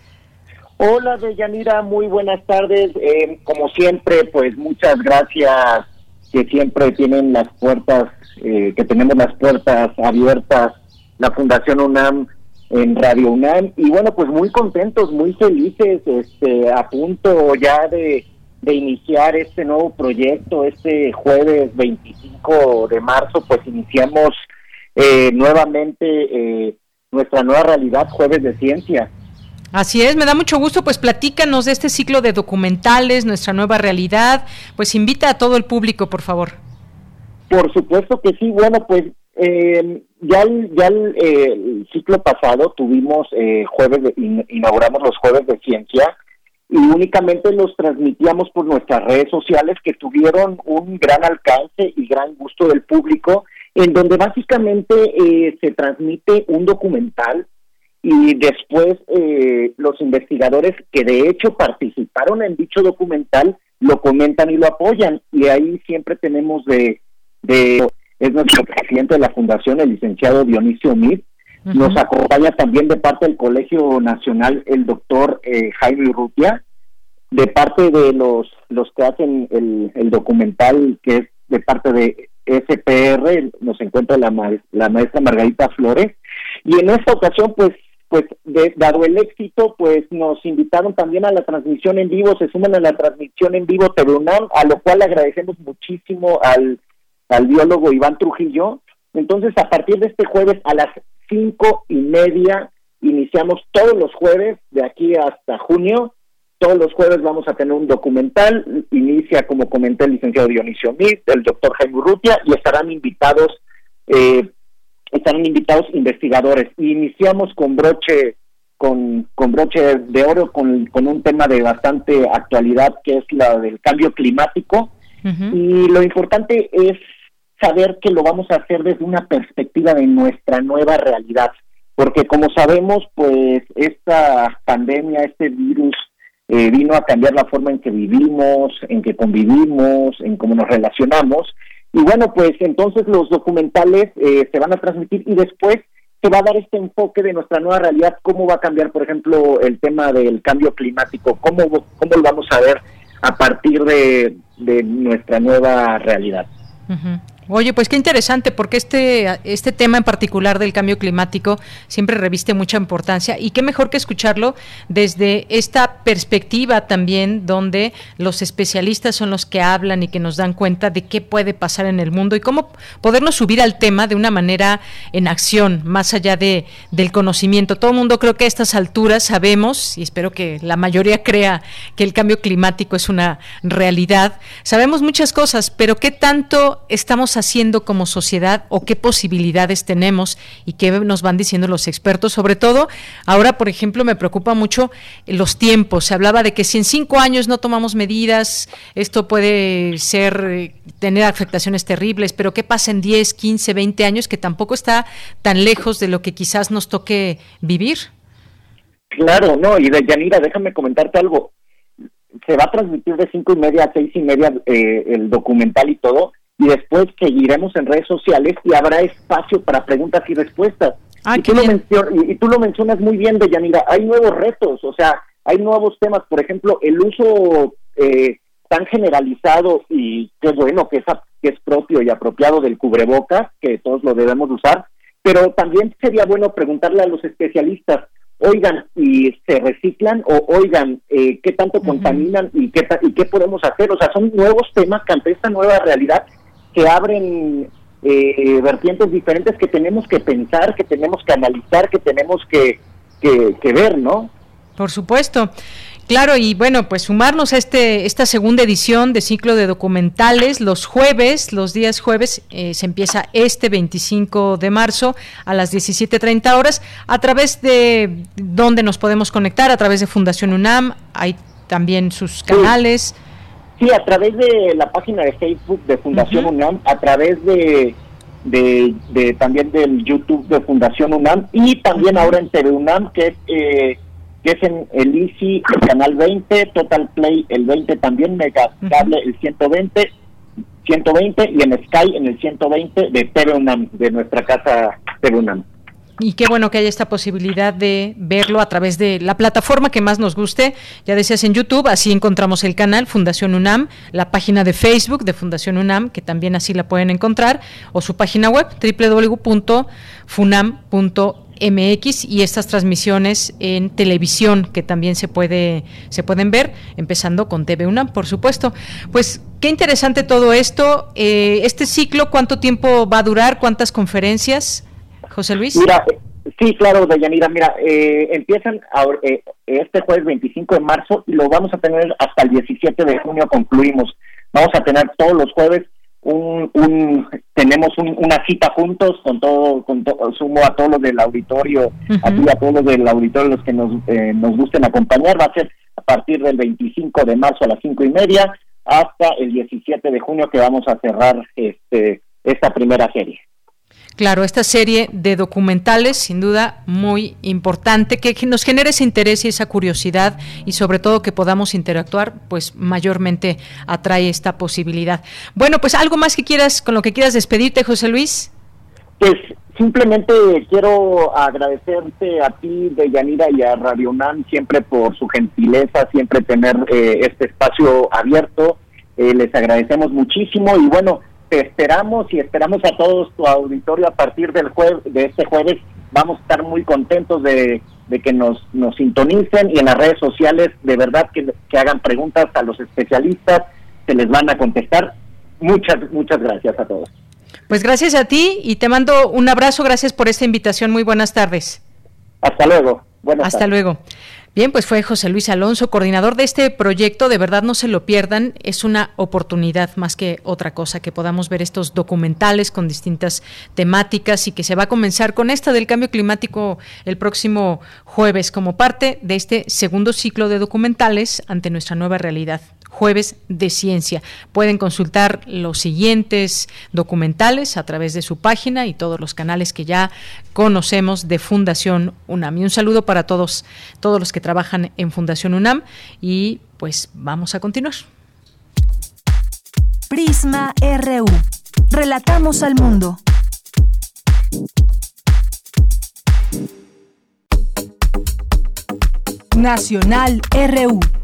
Hola, Deyanira, muy buenas tardes. Eh, como siempre, pues muchas gracias que siempre tienen las puertas, eh, que tenemos las puertas abiertas, la Fundación UNAM en Radio UNAM. Y bueno, pues muy contentos, muy felices, este, a punto ya de, de iniciar este nuevo proyecto. Este jueves 25 de marzo, pues iniciamos eh, nuevamente eh, nuestra nueva realidad, Jueves de Ciencia. Así es, me da mucho gusto, pues platícanos de este ciclo de documentales, nuestra nueva realidad, pues invita a todo el público, por favor. Por supuesto que sí, bueno, pues eh, ya, el, ya el, ciclo pasado tuvimos eh, jueves, inauguramos los jueves de ciencia y únicamente los transmitíamos por nuestras redes sociales que tuvieron un gran alcance y gran gusto del público, en donde básicamente eh, se transmite un documental y después eh, los investigadores que de hecho participaron en dicho documental lo comentan y lo apoyan. Y ahí siempre tenemos de, de es nuestro presidente de la fundación el licenciado Dionisio Nos acompaña también de parte del Colegio Nacional el doctor eh, Jaime Urrutia de parte de los los que hacen el, documental que es de parte de SPR nos encuentra la, la maestra Margarita Flores y en esta ocasión pues pues dado el éxito, pues nos invitaron también a la transmisión en vivo, se suman a la transmisión en vivo TV a lo cual agradecemos muchísimo al, al biólogo Iván Trujillo. Entonces, a partir de este jueves a las cinco y media, iniciamos todos los jueves, de aquí hasta junio, todos los jueves vamos a tener un documental, inicia como comenté el licenciado Dionisio Mit, el doctor Jaime Urrutia, y estarán invitados eh, están invitados investigadores. iniciamos con broche con, con broche de oro con, con un tema de bastante actualidad que es la del cambio climático. Y lo importante es saber que lo vamos a hacer desde una perspectiva de nuestra nueva realidad. Porque como sabemos pues esta pandemia este virus eh, vino a cambiar la forma en que vivimos en que convivimos en cómo nos relacionamos. Y bueno, pues entonces los documentales eh, se van a transmitir y después se va a dar este enfoque de nuestra nueva realidad, cómo va a cambiar, por ejemplo, el tema del cambio climático, cómo, cómo lo vamos a ver a partir de, nuestra nueva realidad. Oye, pues qué interesante, porque este, este tema en particular del cambio climático siempre reviste mucha importancia y qué mejor que escucharlo desde esta perspectiva también donde los especialistas son los que hablan y que nos dan cuenta de qué puede pasar en el mundo y cómo podernos subir al tema de una manera en acción, más allá de, del conocimiento. Todo el mundo creo que a estas alturas sabemos, y espero que la mayoría crea que el cambio climático es una realidad, sabemos muchas cosas, pero ¿qué tanto estamos haciendo como sociedad o qué posibilidades tenemos y qué nos van diciendo los expertos. Sobre todo, ahora, por ejemplo, me preocupa mucho los tiempos. Se hablaba de que si en cinco años no tomamos medidas, esto puede ser, eh, tener afectaciones terribles, pero ¿qué pasa en 10, 15, 20 años que tampoco está tan lejos de lo que quizás nos toque vivir? Claro, no, y de Yanira, déjame comentarte algo. Se va a transmitir de cinco y media a seis y media eh, el documental y todo, y después seguiremos en redes sociales y habrá espacio para preguntas y respuestas. y, tú lo y, tú lo mencionas muy bien, Deyanira, hay nuevos retos, o sea, hay nuevos temas, por ejemplo, el uso eh, tan generalizado y qué bueno que es, que es propio y apropiado del cubrebocas, que todos lo debemos usar, pero también sería bueno preguntarle a los especialistas, oigan, ¿y se reciclan? O oigan, eh, ¿qué tanto contaminan y qué, y qué podemos hacer? O sea, son nuevos temas que ante esta nueva realidad que abren eh, vertientes diferentes que tenemos que pensar, que tenemos que analizar, que tenemos que, que, ver, ¿no? Por supuesto. Claro, y bueno, pues sumarnos a este, esta segunda edición de ciclo de documentales los jueves, los días jueves, eh, se empieza este 25 de marzo a las 17.30 horas, a través de donde nos podemos conectar, a través de Fundación UNAM, hay también sus canales. Sí, a través de la página de Facebook de Fundación UNAM, a través de, de, también del YouTube de Fundación UNAM y también ahora en TV UNAM, que es, eh, que es en el ICI, el canal 20, Total Play el 20 también, Mega Cable el 120, 120 y en Sky en el 120 de TV UNAM, de nuestra casa TV UNAM. Y qué bueno que haya esta posibilidad de verlo a través de la plataforma que más nos guste. Ya decías en YouTube, así encontramos el canal Fundación UNAM, la página de Facebook de Fundación UNAM, que también así la pueden encontrar, o su página web www.funam.mx y estas transmisiones en televisión que también se puede se pueden ver empezando con TV UNAM por supuesto. Pues qué interesante todo esto. Eh, este ciclo cuánto tiempo va a durar cuántas conferencias José Luis. Mira, sí, claro, Dayanira, mira, eh, empiezan ahora, eh, este jueves 25 de marzo y lo vamos a tener hasta el 17 de junio, concluimos. Vamos a tener todos los jueves un, un tenemos una cita juntos con todo, con sumo a todos los del auditorio, a todos los del auditorio los que nos, eh, nos gusten acompañar, va a ser a partir del 25 de marzo a las cinco y media hasta el 17 de junio que vamos a cerrar este esta primera serie. Claro, esta serie de documentales, sin duda, muy importante, que, nos genere ese interés y esa curiosidad y sobre todo que podamos interactuar, pues mayormente atrae esta posibilidad. Bueno, pues algo más que quieras, con lo que quieras despedirte, José Luis. Pues simplemente quiero agradecerte a ti, Deyanira, y a Radio UNAM siempre por su gentileza, siempre tener eh, este espacio abierto. Eh, les agradecemos muchísimo y bueno, esperamos y esperamos a todos tu auditorio a partir del jueves, de este jueves. Vamos a estar muy contentos de, que nos, nos sintonicen y en las redes sociales de verdad que, que hagan preguntas a los especialistas, se les van a contestar. Muchas, muchas gracias a todos. Pues gracias a ti y te mando un abrazo. Gracias por esta invitación. Muy buenas tardes. Hasta luego. Buenas Hasta luego. Bien, pues fue José Luis Alonso, coordinador de este proyecto. De verdad no se lo pierdan. Es una oportunidad más que otra cosa que podamos ver estos documentales con distintas temáticas y que se va a comenzar con esta del cambio climático el próximo jueves como parte de este segundo ciclo de documentales ante nuestra nueva realidad jueves de ciencia. Pueden consultar los siguientes documentales a través de su página y todos los canales que ya conocemos de Fundación UNAM. Y un saludo para todos, todos los que trabajan en Fundación UNAM y pues vamos a continuar. Prisma RU. Relatamos al mundo. Nacional RU.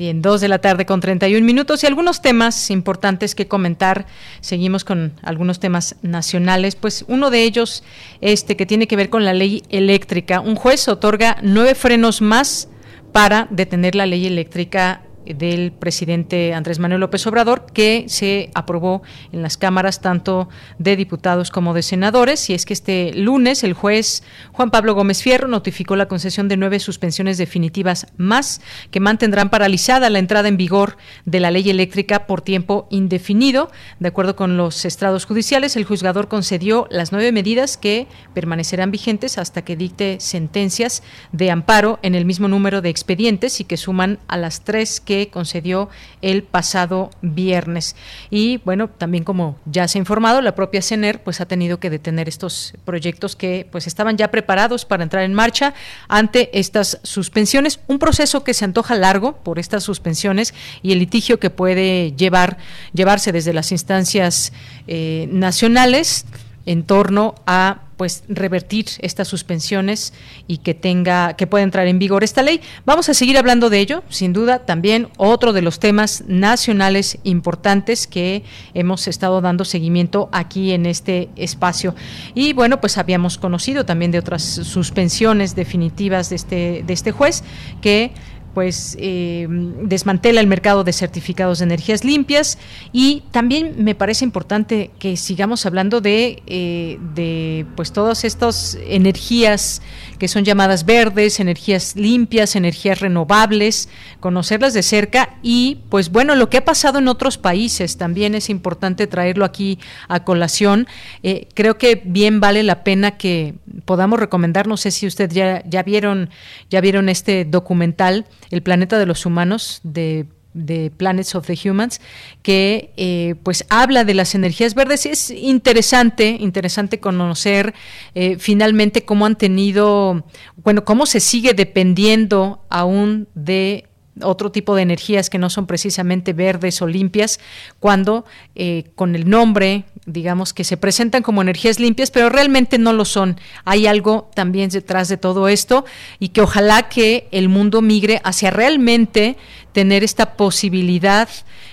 Bien, dos de la tarde con 31 minutos y algunos temas importantes que comentar. Seguimos con algunos temas nacionales. Pues uno de ellos, este que tiene que ver con la ley eléctrica. Un juez otorga nueve frenos más para detener la ley eléctrica del presidente Andrés Manuel López Obrador, que se aprobó en las cámaras tanto de diputados como de senadores. Y es que este lunes el juez Juan Pablo Gómez Fierro notificó la concesión de nueve suspensiones definitivas más que mantendrán paralizada la entrada en vigor de la ley eléctrica por tiempo indefinido. De acuerdo con los estrados judiciales, el juzgador concedió las nueve medidas que permanecerán vigentes hasta que dicte sentencias de amparo en el mismo número de expedientes y que suman a las tres que concedió el pasado viernes. Y bueno, también como ya se ha informado, la propia CENER pues ha tenido que detener estos proyectos que pues estaban ya preparados para entrar en marcha ante estas suspensiones, un proceso que se antoja largo por estas suspensiones y el litigio que puede llevar llevarse desde las instancias eh, nacionales en torno a pues revertir estas suspensiones y que tenga que pueda entrar en vigor esta ley. Vamos a seguir hablando de ello, sin duda, también otro de los temas nacionales importantes que hemos estado dando seguimiento aquí en este espacio. Y bueno, pues habíamos conocido también de otras suspensiones definitivas de este de este juez que pues eh, desmantela el mercado de certificados de energías limpias. Y también me parece importante que sigamos hablando de, eh, de pues todas estas energías que son llamadas verdes, energías limpias, energías renovables, conocerlas de cerca y pues bueno, lo que ha pasado en otros países también es importante traerlo aquí a colación. Eh, creo que bien vale la pena que podamos recomendar, no sé si usted ya, ya vieron, ya vieron este documental, El planeta de los humanos de de Planets of the Humans, que eh, pues habla de las energías verdes. Es interesante, interesante conocer eh, finalmente cómo han tenido, bueno, cómo se sigue dependiendo aún de otro tipo de energías que no son precisamente verdes o limpias, cuando eh, con el nombre, digamos, que se presentan como energías limpias, pero realmente no lo son. Hay algo también detrás de todo esto y que ojalá que el mundo migre hacia realmente tener esta posibilidad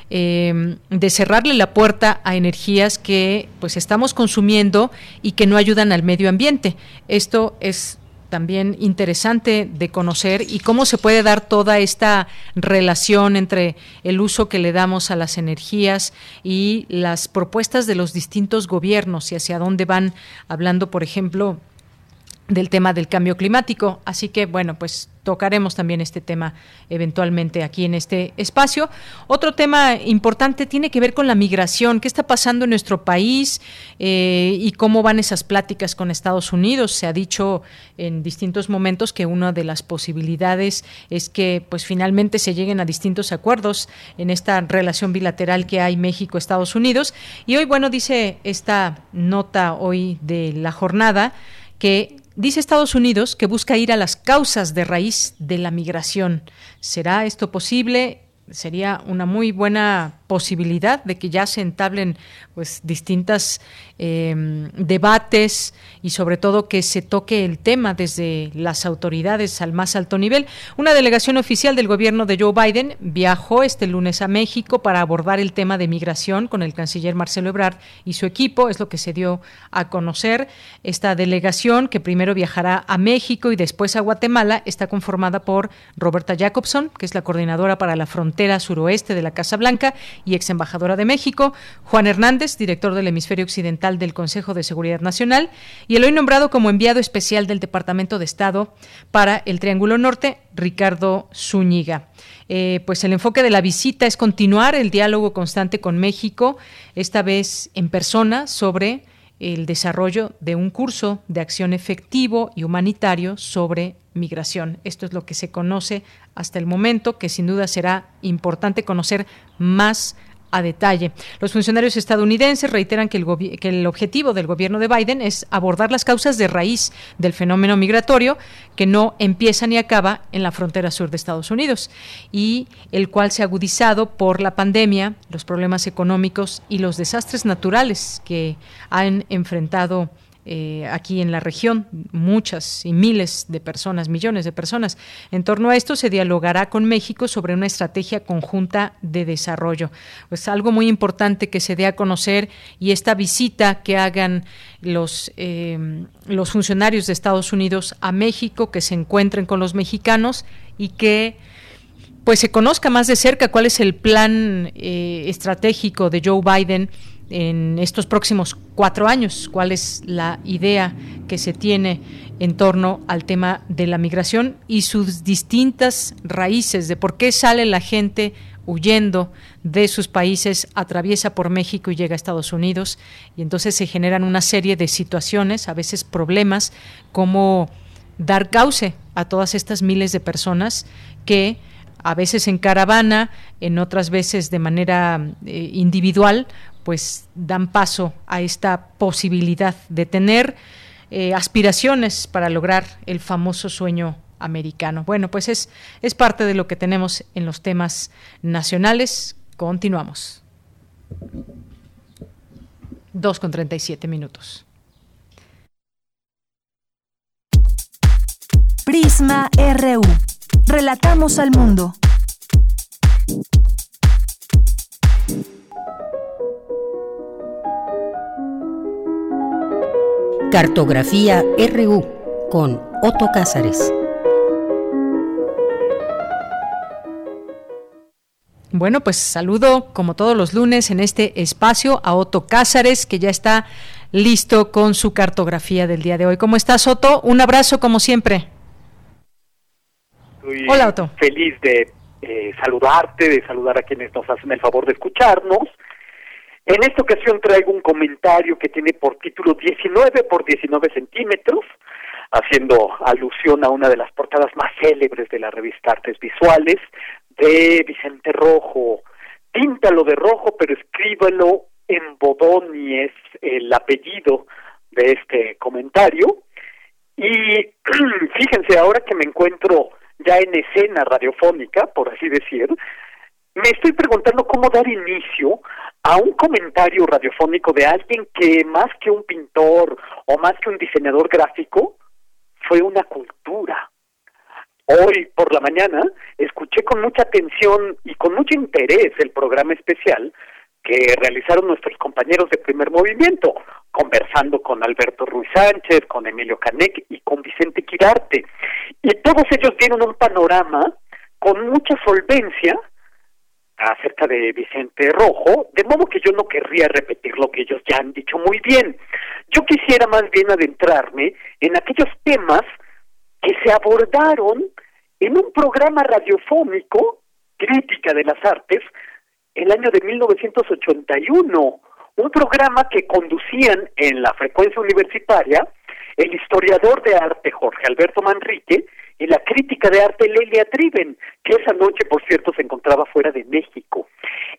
eh, de cerrarle la puerta a energías que pues estamos consumiendo y que no ayudan al medio ambiente. Esto es también interesante de conocer y cómo se puede dar toda esta relación entre el uso que le damos a las energías y las propuestas de los distintos gobiernos y hacia dónde van hablando, por ejemplo, del tema del cambio climático. Así que, bueno, pues tocaremos también este tema eventualmente aquí en este espacio. Otro tema importante tiene que ver con la migración. ¿Qué está pasando en nuestro país eh, y cómo van esas pláticas con Estados Unidos? Se ha dicho en distintos momentos que una de las posibilidades es que, pues, finalmente se lleguen a distintos acuerdos en esta relación bilateral que hay México-Estados Unidos. Y hoy, bueno, dice esta nota hoy de la jornada que Dice Estados Unidos que busca ir a las causas de raíz de la migración. ¿Será esto posible? Sería una muy buena posibilidad de que ya se entablen pues distintas em, debates y sobre todo que se toque el tema desde las autoridades al más alto nivel. Una delegación oficial del gobierno de Joe Biden viajó este lunes a México para abordar el tema de migración con el canciller Marcelo Ebrard y su equipo, es lo que se dio a conocer. Esta delegación, que primero viajará a México y después a Guatemala, está conformada por Roberta Jacobson, que es la coordinadora para la frontera suroeste de la Casa Blanca, y ex embajadora de México, Juan Hernández, director del hemisferio occidental del Consejo de Seguridad Nacional, y el hoy nombrado como enviado especial del Departamento de Estado para el Triángulo Norte, Ricardo Zúñiga. Eh, pues el enfoque de la visita es continuar el diálogo constante con México, esta vez en persona, sobre el desarrollo de un curso de acción efectivo y humanitario sobre migración. Esto es lo que se conoce hasta el momento, que sin duda será importante conocer más a detalle. Los funcionarios estadounidenses reiteran que el, que el, objetivo del gobierno de Biden es abordar las causas de raíz del fenómeno migratorio que no empieza ni acaba en la frontera sur de Estados Unidos y el cual se ha agudizado por la pandemia, los problemas económicos y los desastres naturales que han enfrentado eh, aquí en la región, muchas y miles de personas, millones de personas. En torno a esto se dialogará con México sobre una estrategia conjunta de desarrollo. Pues algo muy importante que se dé a conocer y esta visita que hagan los, eh, los funcionarios de Estados Unidos a México, que se encuentren con los mexicanos y que pues se conozca más de cerca cuál es el plan eh, estratégico de Joe Biden en estos próximos cuatro años, cuál es la idea que se tiene en torno al tema de la migración y sus distintas raíces de por qué sale la gente huyendo de sus países, atraviesa por México y llega a Estados Unidos. Y entonces se generan una serie de situaciones, a veces problemas, como dar cauce a todas estas miles de personas que a veces en caravana, en otras veces de manera eh, individual, pues dan paso a esta posibilidad de tener eh, aspiraciones para lograr el famoso sueño americano. Bueno, pues es, es parte de lo que tenemos en los temas nacionales. Continuamos. 2 con 37 minutos. Prisma RU. Relatamos al mundo. Cartografía RU con Otto Cázares. Bueno, pues saludo como todos los lunes en este espacio a Otto Cázares, que ya está listo con su cartografía del día de hoy. ¿Cómo estás, Otto? Un abrazo como siempre. Hola, Otto. Feliz de eh, saludarte, de saludar a quienes nos hacen el favor de escucharnos en esta ocasión traigo un comentario que tiene por título 19 por 19 centímetros, haciendo alusión a una de las portadas más célebres de la revista Artes Visuales, de Vicente Rojo. Píntalo de rojo, pero escríbelo en Bodoni, es el apellido de este comentario. Y fíjense, ahora que me encuentro ya en escena radiofónica, por así decir, me estoy preguntando cómo dar inicio a un comentario radiofónico de alguien que más que un pintor o más que un diseñador gráfico, fue una cultura. Hoy por la mañana escuché con mucha atención y con mucho interés el programa especial que realizaron nuestros compañeros de primer movimiento, conversando con Alberto Ruiz Sánchez, con Emilio Canek y con Vicente Quirarte. Y todos ellos dieron un panorama con mucha solvencia acerca de Vicente Rojo, de modo que yo no querría repetir lo que ellos ya han dicho muy bien. Yo quisiera más bien adentrarme en aquellos temas que se abordaron en un programa radiofónico, Crítica de las Artes, el año de 1981, un programa que conducían en la frecuencia universitaria el historiador de arte Jorge Alberto Manrique y la crítica de arte Lelia Triven, que esa noche, por cierto, se encontraba fuera de México.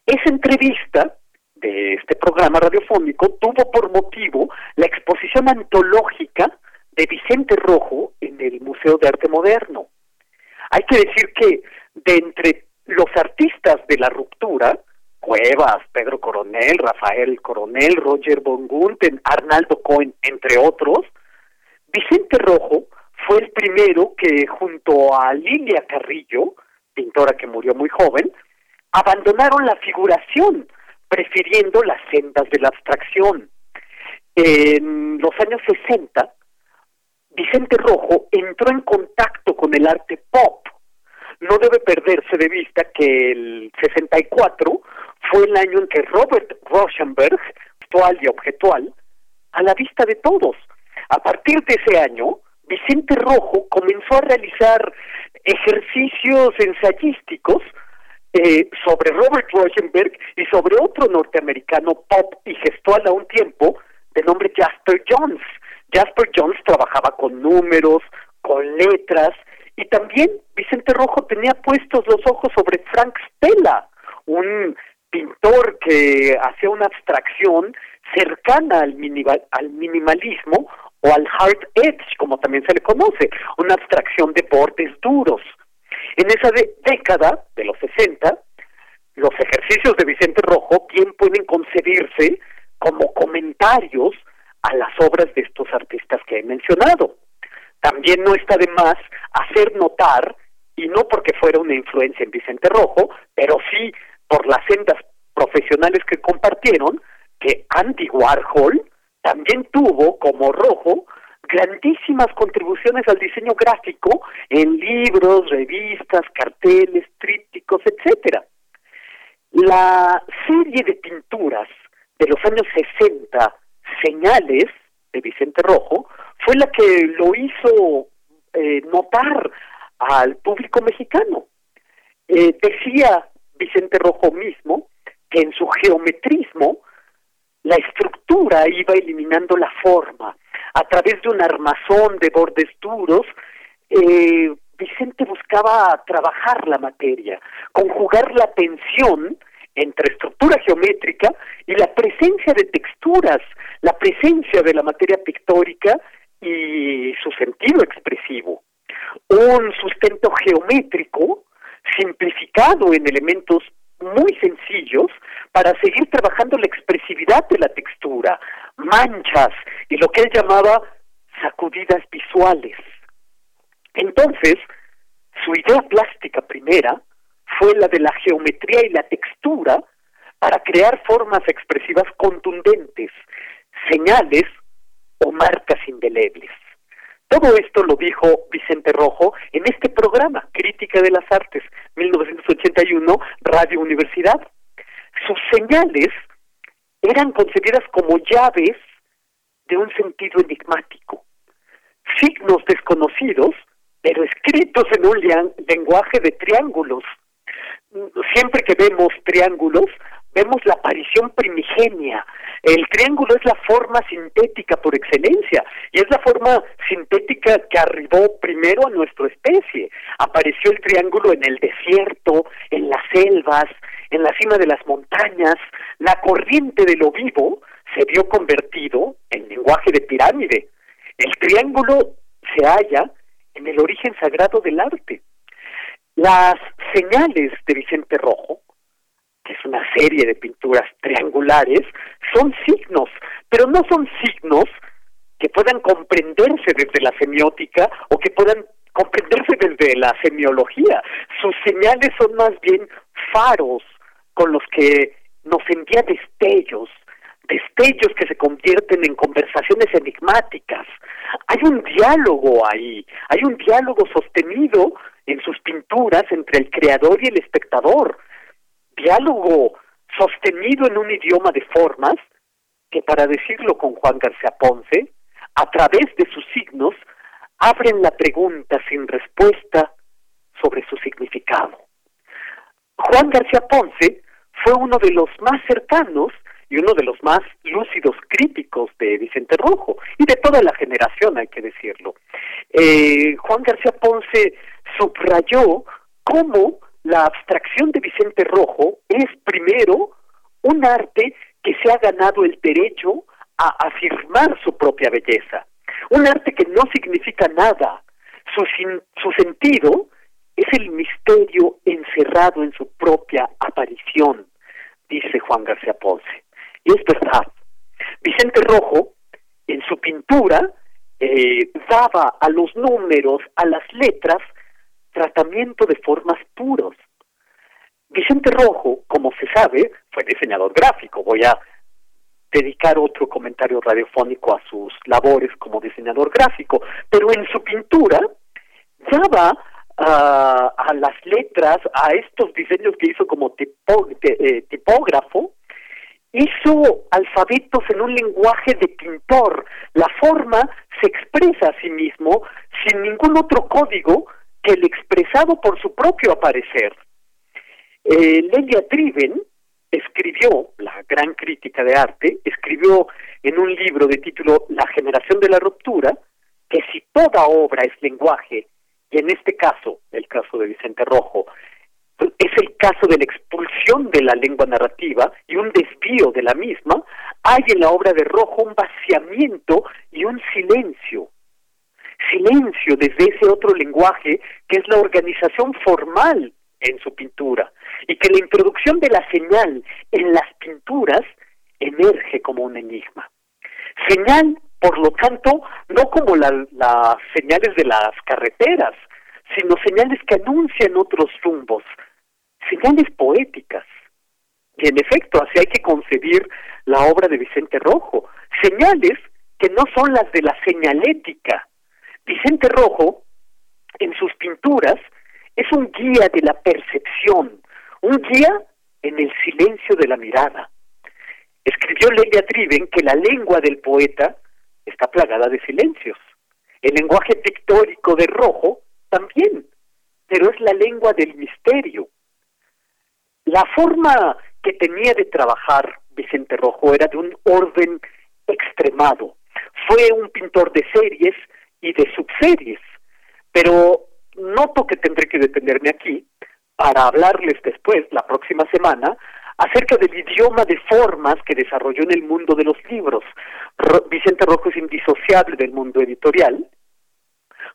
Esa entrevista de este programa radiofónico tuvo por motivo la exposición antológica de Vicente Rojo en el Museo de Arte Moderno. Hay que decir que de entre los artistas de la ruptura, Cuevas, Pedro Coronel, Rafael Coronel, Roger von Gunten, Arnaldo Cohen, entre otros, Vicente Rojo fue el primero que junto a Lilia Carrillo, pintora que murió muy joven, abandonaron la figuración, prefiriendo las sendas de la abstracción. En los años 60, Vicente Rojo entró en contacto con el arte pop. No debe perderse de vista que el 64 fue el año en que Robert Rauschenberg, actual y objetual, a la vista de todos. A partir de ese año, Vicente Rojo comenzó a realizar ejercicios ensayísticos eh, sobre Robert Rauschenberg y sobre otro norteamericano pop y gestual a un tiempo de nombre Jasper Jones. Jasper Jones trabajaba con números, con letras, y también Vicente Rojo tenía puestos los ojos sobre Frank Stella, un pintor que hacía una abstracción cercana al, al minimalismo o al hard edge, como también se le conoce, una abstracción de bordes duros. En esa década de los 60, los ejercicios de Vicente Rojo bien pueden concebirse como comentarios a las obras de estos artistas que he mencionado. También no está de más hacer notar, y no porque fuera una influencia en Vicente Rojo, pero sí por las sendas profesionales que compartieron, que Andy Warhol también tuvo como rojo grandísimas contribuciones al diseño gráfico en libros, revistas, carteles, trípticos, etcétera. La serie de pinturas de los años 60, Señales, de Vicente Rojo, fue la que lo hizo eh, notar al público mexicano. Eh, decía Vicente Rojo mismo que en su geometrismo la estructura iba eliminando la forma. A través de un armazón de bordes duros, eh, Vicente buscaba trabajar la materia, conjugar la tensión entre estructura geométrica y la presencia de texturas, la presencia de la materia pictórica y su sentido expresivo. Un sustento geométrico simplificado en elementos muy sencillos para seguir trabajando la expresividad de la textura, manchas y lo que él llamaba sacudidas visuales. Entonces, su idea plástica primera fue la de la geometría y la textura para crear formas expresivas contundentes, señales o marcas indelebles. Todo esto lo dijo Vicente Rojo en este programa, Crítica de las Artes, 1981, Radio Universidad. Sus señales eran concebidas como llaves de un sentido enigmático, signos desconocidos, pero escritos en un lenguaje de triángulos. Siempre que vemos triángulos, vemos la aparición primigenia. El triángulo es la forma sintética por excelencia y es la forma sintética que arribó primero a nuestra especie. Apareció el triángulo en el desierto, en las selvas, en la cima de las montañas. La corriente de lo vivo se vio convertido en lenguaje de pirámide. El triángulo se halla en el origen sagrado del arte. Las señales de Vicente Rojo, que es una serie de pinturas triangulares, son signos, pero no son signos que puedan comprenderse desde la semiótica o que puedan comprenderse desde la semiología. Sus señales son más bien faros con los que nos envía destellos, destellos que se convierten en conversaciones enigmáticas. Hay un diálogo ahí, hay un diálogo sostenido en sus pinturas entre el creador y el espectador. Diálogo sostenido en un idioma de formas que, para decirlo con Juan García Ponce, a través de sus signos, abren la pregunta sin respuesta sobre su significado. Juan García Ponce fue uno de los más cercanos y uno de los más lúcidos críticos de Vicente Rojo y de toda la generación, hay que decirlo. Eh, Juan García Ponce subrayó cómo la abstracción de Vicente Rojo es primero un arte que se ha ganado el derecho a afirmar su propia belleza, un arte que no significa nada, su, su sentido es el misterio encerrado en su propia aparición, dice Juan García Ponce. Y es verdad. Vicente Rojo, en su pintura, eh, daba a los números, a las letras, tratamiento de formas puros. Vicente Rojo, como se sabe, fue diseñador gráfico. Voy a dedicar otro comentario radiofónico a sus labores como diseñador gráfico, pero en su pintura daba a, a las letras, a estos diseños que hizo como eh, tipógrafo, hizo alfabetos en un lenguaje de pintor. La forma se expresa a sí mismo sin ningún otro código que el expresado por su propio aparecer. Eh, Lelia escribió, la gran crítica de arte, escribió en un libro de título La generación de la ruptura, que si toda obra es lenguaje, y en este caso, el caso de Vicente Rojo, es el caso de la expulsión de la lengua narrativa y un desvío de la misma, hay en la obra de Rojo un vaciamiento y un silencio. Silencio desde ese otro lenguaje que es la organización formal en su pintura y que la introducción de la señal en las pinturas emerge como un enigma. Señal, por lo tanto, no como las señales de las carreteras, sino señales que anuncian otros rumbos, señales poéticas. Y en efecto, así hay que concebir la obra de Vicente Rojo, señales que no son las de la señalética. Vicente Rojo, en sus pinturas, es un guía de la percepción, un guía en el silencio de la mirada. Escribió Lelia Triven que la lengua del poeta está plagada de silencios. El lenguaje pictórico de Rojo también, pero es la lengua del misterio, la forma que tenía de trabajar Vicente Rojo era de un orden extremado. Fue un pintor de series y de subseries, pero noto que tendré que detenerme aquí para hablarles después, la próxima semana, acerca del idioma de formas que desarrolló en el mundo de los libros. Vicente Rojo es indisociable del mundo editorial.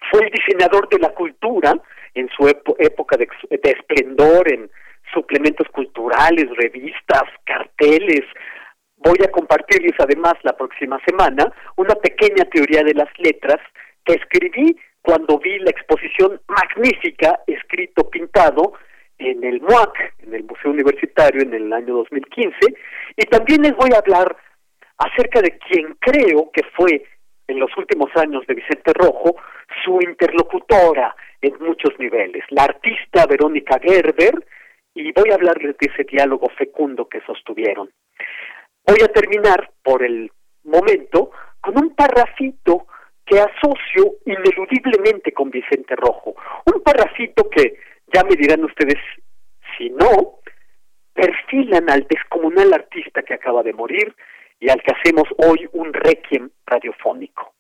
Fue el diseñador de la cultura en su época de esplendor en suplementos culturales, revistas, carteles. Voy a compartirles además la próxima semana una pequeña teoría de las letras que escribí cuando vi la exposición magnífica escrito pintado en el MUAC, en el Museo Universitario en el año 2015, y también les voy a hablar acerca de quien creo que fue en los últimos años de Vicente Rojo su interlocutora en muchos niveles, la artista Verónica Gerber, y voy a hablarles de ese diálogo fecundo que sostuvieron. Voy a terminar por el momento con un parrafito que asocio ineludiblemente con Vicente Rojo. Un parrafito que, ya me dirán ustedes, si no, perfilan al descomunal artista que acaba de morir y al que hacemos hoy un requiem radiofónico.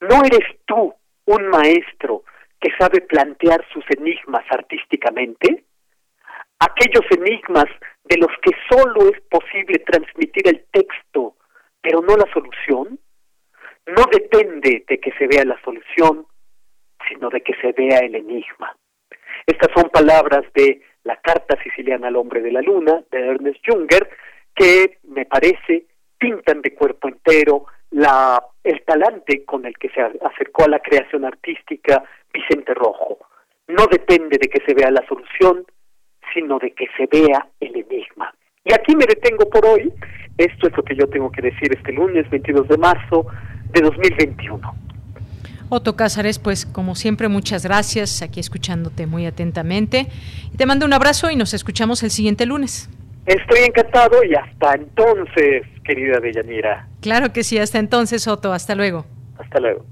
¿No eres tú un maestro que sabe plantear sus enigmas artísticamente? aquellos enigmas de los que solo es posible transmitir el texto, pero no la solución, no depende de que se vea la solución, sino de que se vea el enigma. Estas son palabras de la Carta Siciliana al Hombre de la Luna, de Ernest Junger, que me parece pintan de cuerpo entero la, el talante con el que se acercó a la creación artística Vicente Rojo. No depende de que se vea la solución, sino de que se vea el enigma. Y aquí me detengo por hoy. Esto es lo que yo tengo que decir este lunes 22 de marzo de 2021. Otto Cázares, pues como siempre, muchas gracias, aquí escuchándote muy atentamente. Y te mando un abrazo y nos escuchamos el siguiente lunes. Estoy encantado y hasta entonces, querida Deyanira. Claro que sí, hasta entonces, Otto, hasta luego. Hasta luego.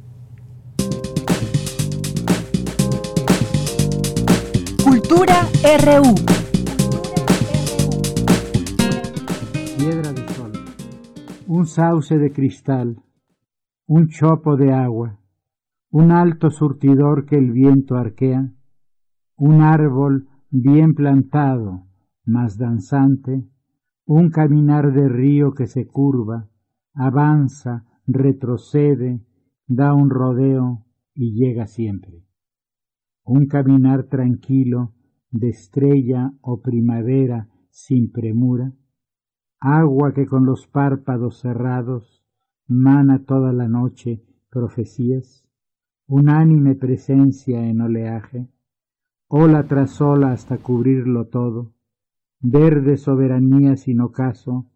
Cultura RU. Piedra de sol, un sauce de cristal, un chopo de agua un alto surtidor que el viento arquea, un árbol bien plantado, más danzante, un caminar de río que se curva, avanza, retrocede, da un rodeo y llega siempre. Un caminar tranquilo de estrella o primavera sin premura, agua que con los párpados cerrados mana toda la noche profecías, unánime presencia en oleaje, ola tras ola hasta cubrirlo todo, verde soberanía sin ocaso,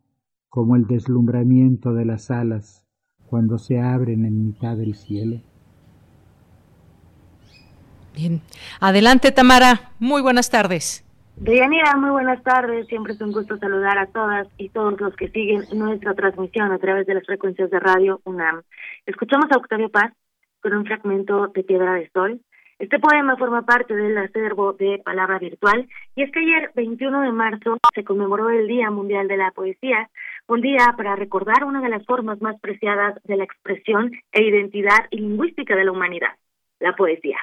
como el deslumbramiento de las alas cuando se abren en mitad del cielo. Bien, adelante Tamara, muy buenas tardes. Deyanira, muy buenas tardes. Siempre es un gusto saludar a todas y todos los que siguen nuestra transmisión a través de las frecuencias de radio UNAM. Escuchamos a Octavio Paz con un fragmento de Piedra de Sol. Este poema forma parte del acervo de Palabra Virtual y es que ayer, 21 de marzo, se conmemoró el Día Mundial de la Poesía, un día para recordar una de las formas más preciadas de la expresión e identidad lingüística de la humanidad, la poesía.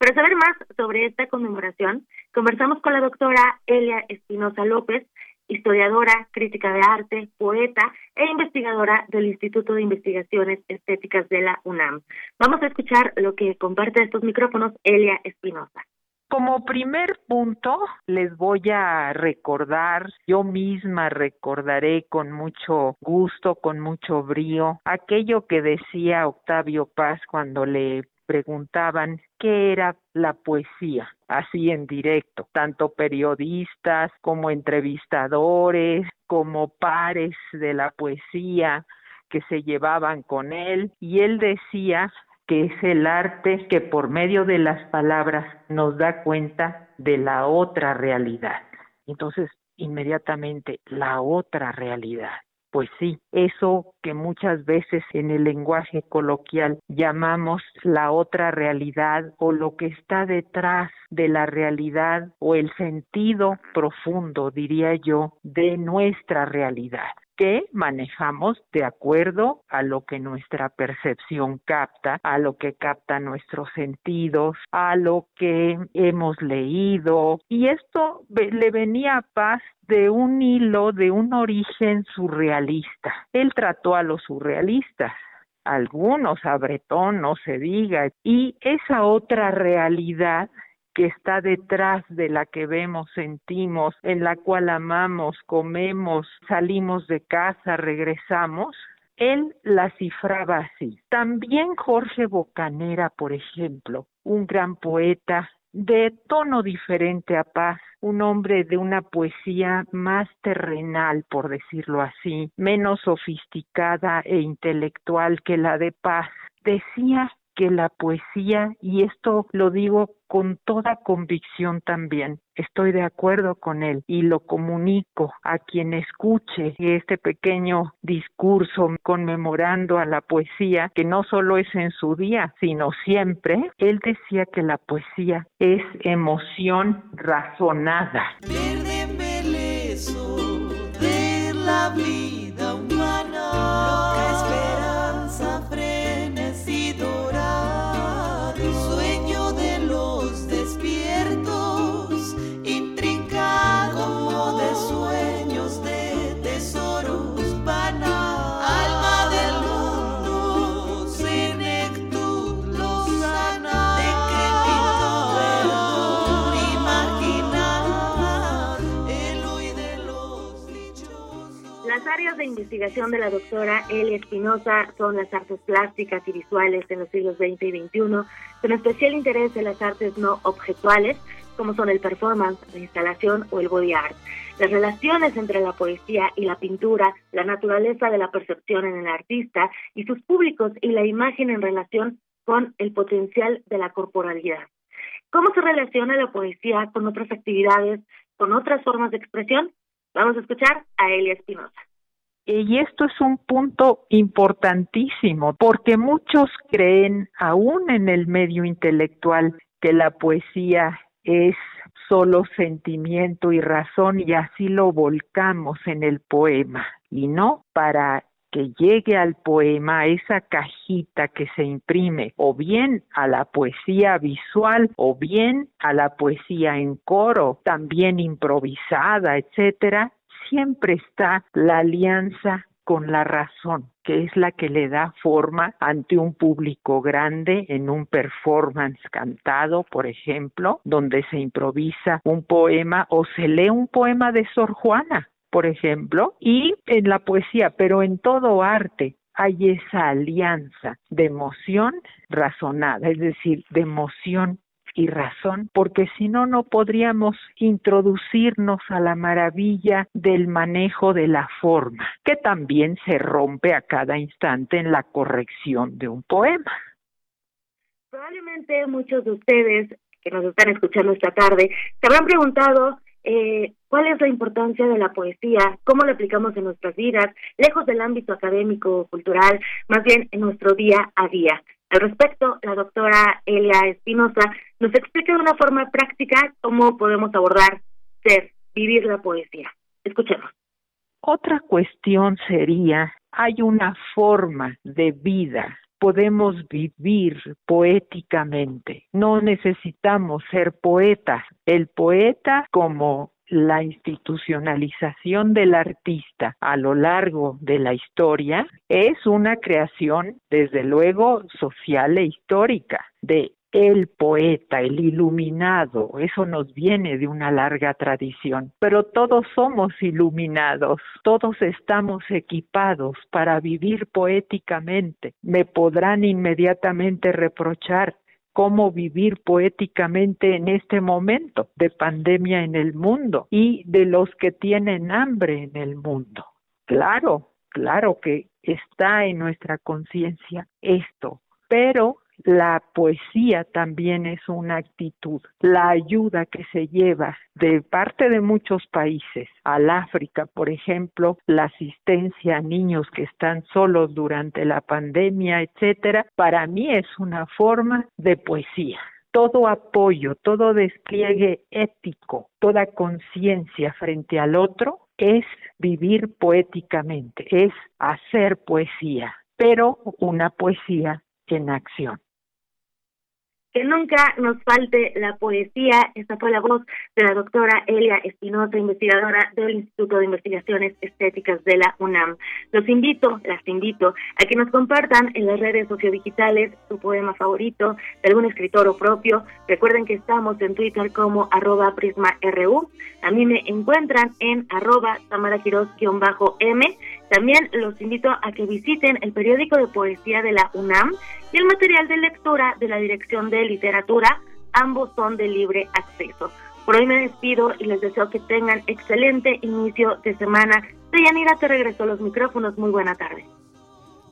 Para saber más sobre esta conmemoración, conversamos con la doctora Elia Espinosa López, historiadora, crítica de arte, poeta e investigadora del Instituto de Investigaciones Estéticas de la UNAM. Vamos a escuchar lo que comparte estos micrófonos Elia Espinosa. Como primer punto, les voy a recordar, yo misma recordaré con mucho gusto, con mucho brío, aquello que decía Octavio Paz cuando le preguntaban qué era la poesía, así en directo, tanto periodistas como entrevistadores, como pares de la poesía que se llevaban con él, y él decía que es el arte que por medio de las palabras nos da cuenta de la otra realidad. Entonces, inmediatamente, la otra realidad. Pues sí, eso que muchas veces en el lenguaje coloquial llamamos la otra realidad o lo que está detrás de la realidad o el sentido profundo, diría yo, de nuestra realidad que manejamos de acuerdo a lo que nuestra percepción capta, a lo que capta nuestros sentidos, a lo que hemos leído. Y esto le venía a Paz de un hilo, de un origen surrealista. Él trató a los surrealistas algunos, a Bretón, no se diga, y esa otra realidad que está detrás de la que vemos, sentimos, en la cual amamos, comemos, salimos de casa, regresamos, él la cifraba así. También Jorge Bocanera, por ejemplo, un gran poeta de tono diferente a Paz, un hombre de una poesía más terrenal, por decirlo así, menos sofisticada e intelectual que la de Paz, decía que la poesía, y esto lo digo con toda convicción también, estoy de acuerdo con él y lo comunico a quien escuche este pequeño discurso conmemorando a la poesía, que no solo es en su día, sino siempre, él decía que la poesía es emoción razonada. De investigación de la doctora Elia Espinosa son las artes plásticas y visuales en los siglos XX y XXI, con especial interés en las artes no objetuales, como son el performance, la instalación o el body art. Las relaciones entre la poesía y la pintura, la naturaleza de la percepción en el artista y sus públicos y la imagen en relación con el potencial de la corporalidad. ¿Cómo se relaciona la poesía con otras actividades, con otras formas de expresión? Vamos a escuchar a Elia Espinosa. Y esto es un punto importantísimo porque muchos creen, aún en el medio intelectual, que la poesía es solo sentimiento y razón y así lo volcamos en el poema. Y no, para que llegue al poema esa cajita que se imprime o bien a la poesía visual o bien a la poesía en coro, también improvisada, etcétera, siempre está la alianza con la razón, que es la que le da forma ante un público grande en un performance cantado, por ejemplo, donde se improvisa un poema o se lee un poema de Sor Juana, por ejemplo, y en la poesía, pero en todo arte hay esa alianza de emoción razonada, es decir, de emoción y razón, porque si no, no podríamos introducirnos a la maravilla del manejo de la forma, que también se rompe a cada instante en la corrección de un poema. Probablemente muchos de ustedes que nos están escuchando esta tarde se habrán preguntado eh, cuál es la importancia de la poesía, cómo la aplicamos en nuestras vidas, lejos del ámbito académico o cultural, más bien en nuestro día a día. Al respecto, la doctora Elia Espinosa nos explica de una forma práctica cómo podemos abordar, ser, vivir la poesía. Escuchemos. Otra cuestión sería, hay una forma de vida podemos vivir poéticamente. No necesitamos ser poetas. El poeta como la institucionalización del artista a lo largo de la historia es una creación, desde luego, social e histórica, de el poeta, el iluminado, eso nos viene de una larga tradición, pero todos somos iluminados, todos estamos equipados para vivir poéticamente. Me podrán inmediatamente reprochar cómo vivir poéticamente en este momento de pandemia en el mundo y de los que tienen hambre en el mundo. Claro, claro que está en nuestra conciencia esto, pero la poesía también es una actitud, la ayuda que se lleva de parte de muchos países al África, por ejemplo, la asistencia a niños que están solos durante la pandemia, etcétera, para mí es una forma de poesía. Todo apoyo, todo despliegue ético, toda conciencia frente al otro es vivir poéticamente, es hacer poesía, pero una poesía en acción que nunca nos falte la poesía. Esta fue la voz de la doctora Elia Espinosa, investigadora del Instituto de Investigaciones Estéticas de la UNAM. Los invito, las invito, a que nos compartan en las redes sociodigitales su poema favorito de algún escritor o propio. Recuerden que estamos en Twitter como arroba prisma.ru. A mí me encuentran en arroba tamaraquiros-m. También los invito a que visiten el periódico de poesía de la UNAM y el material de lectura de la Dirección de Literatura, ambos son de libre acceso. Por hoy me despido y les deseo que tengan excelente inicio de semana. Deyanira, te regreso a los micrófonos. Muy buena tarde.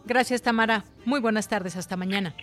Gracias, Tamara. Muy buenas tardes. Hasta mañana.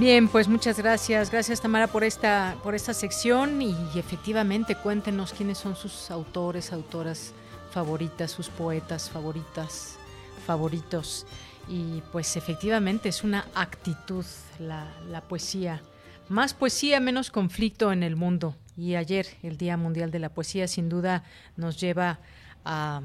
Bien, pues muchas gracias. Gracias Tamara por esta por esta sección y, efectivamente cuéntenos quiénes son sus autores, autoras favoritas, sus poetas favoritas, favoritos. Y pues efectivamente es una actitud la, la poesía. Más poesía, menos conflicto en el mundo. Y ayer, el Día Mundial de la Poesía, sin duda nos lleva a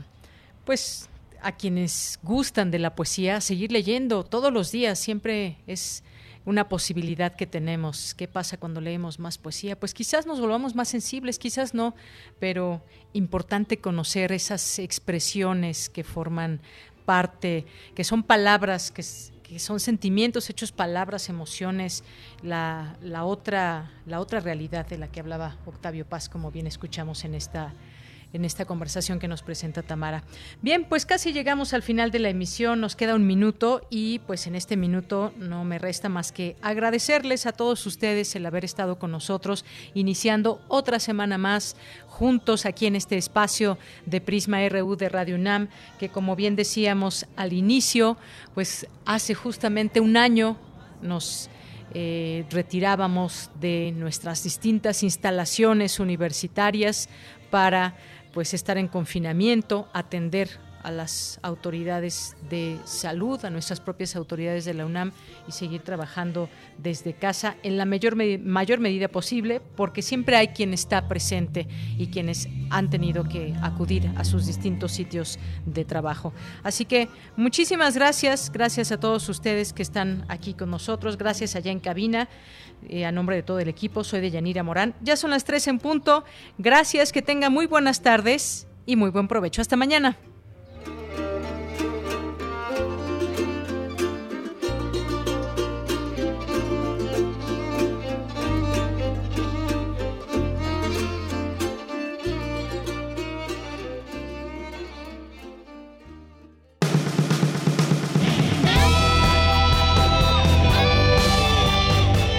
pues a quienes gustan de la poesía, a seguir leyendo todos los días. Siempre es una posibilidad que tenemos. ¿Qué pasa cuando leemos más poesía? Pues quizás nos volvamos más sensibles, quizás no, pero importante conocer esas expresiones que forman parte, que son palabras, que, son sentimientos hechos palabras, emociones, la, la, otra, la otra realidad de la que hablaba Octavio Paz, como bien escuchamos en esta en esta conversación que nos presenta Tamara. Bien, pues casi llegamos al final de la emisión, nos queda un minuto y pues en este minuto no me resta más que agradecerles a todos ustedes el haber estado con nosotros iniciando otra semana más juntos aquí en este espacio de Prisma RU de Radio UNAM, que como bien decíamos al inicio, pues hace justamente un año nos eh, retirábamos de nuestras distintas instalaciones universitarias para pues estar en confinamiento, atender a las autoridades de salud, a nuestras propias autoridades de la UNAM y seguir trabajando desde casa en la mayor, mayor medida posible, porque siempre hay quien está presente y quienes han tenido que acudir a sus distintos sitios de trabajo. Así que muchísimas gracias, gracias a todos ustedes que están aquí con nosotros, gracias allá en cabina. Eh, a nombre de todo el equipo, soy de Yanira Morán. Ya son las tres en punto. Gracias, que tenga muy buenas tardes y muy buen provecho. Hasta mañana.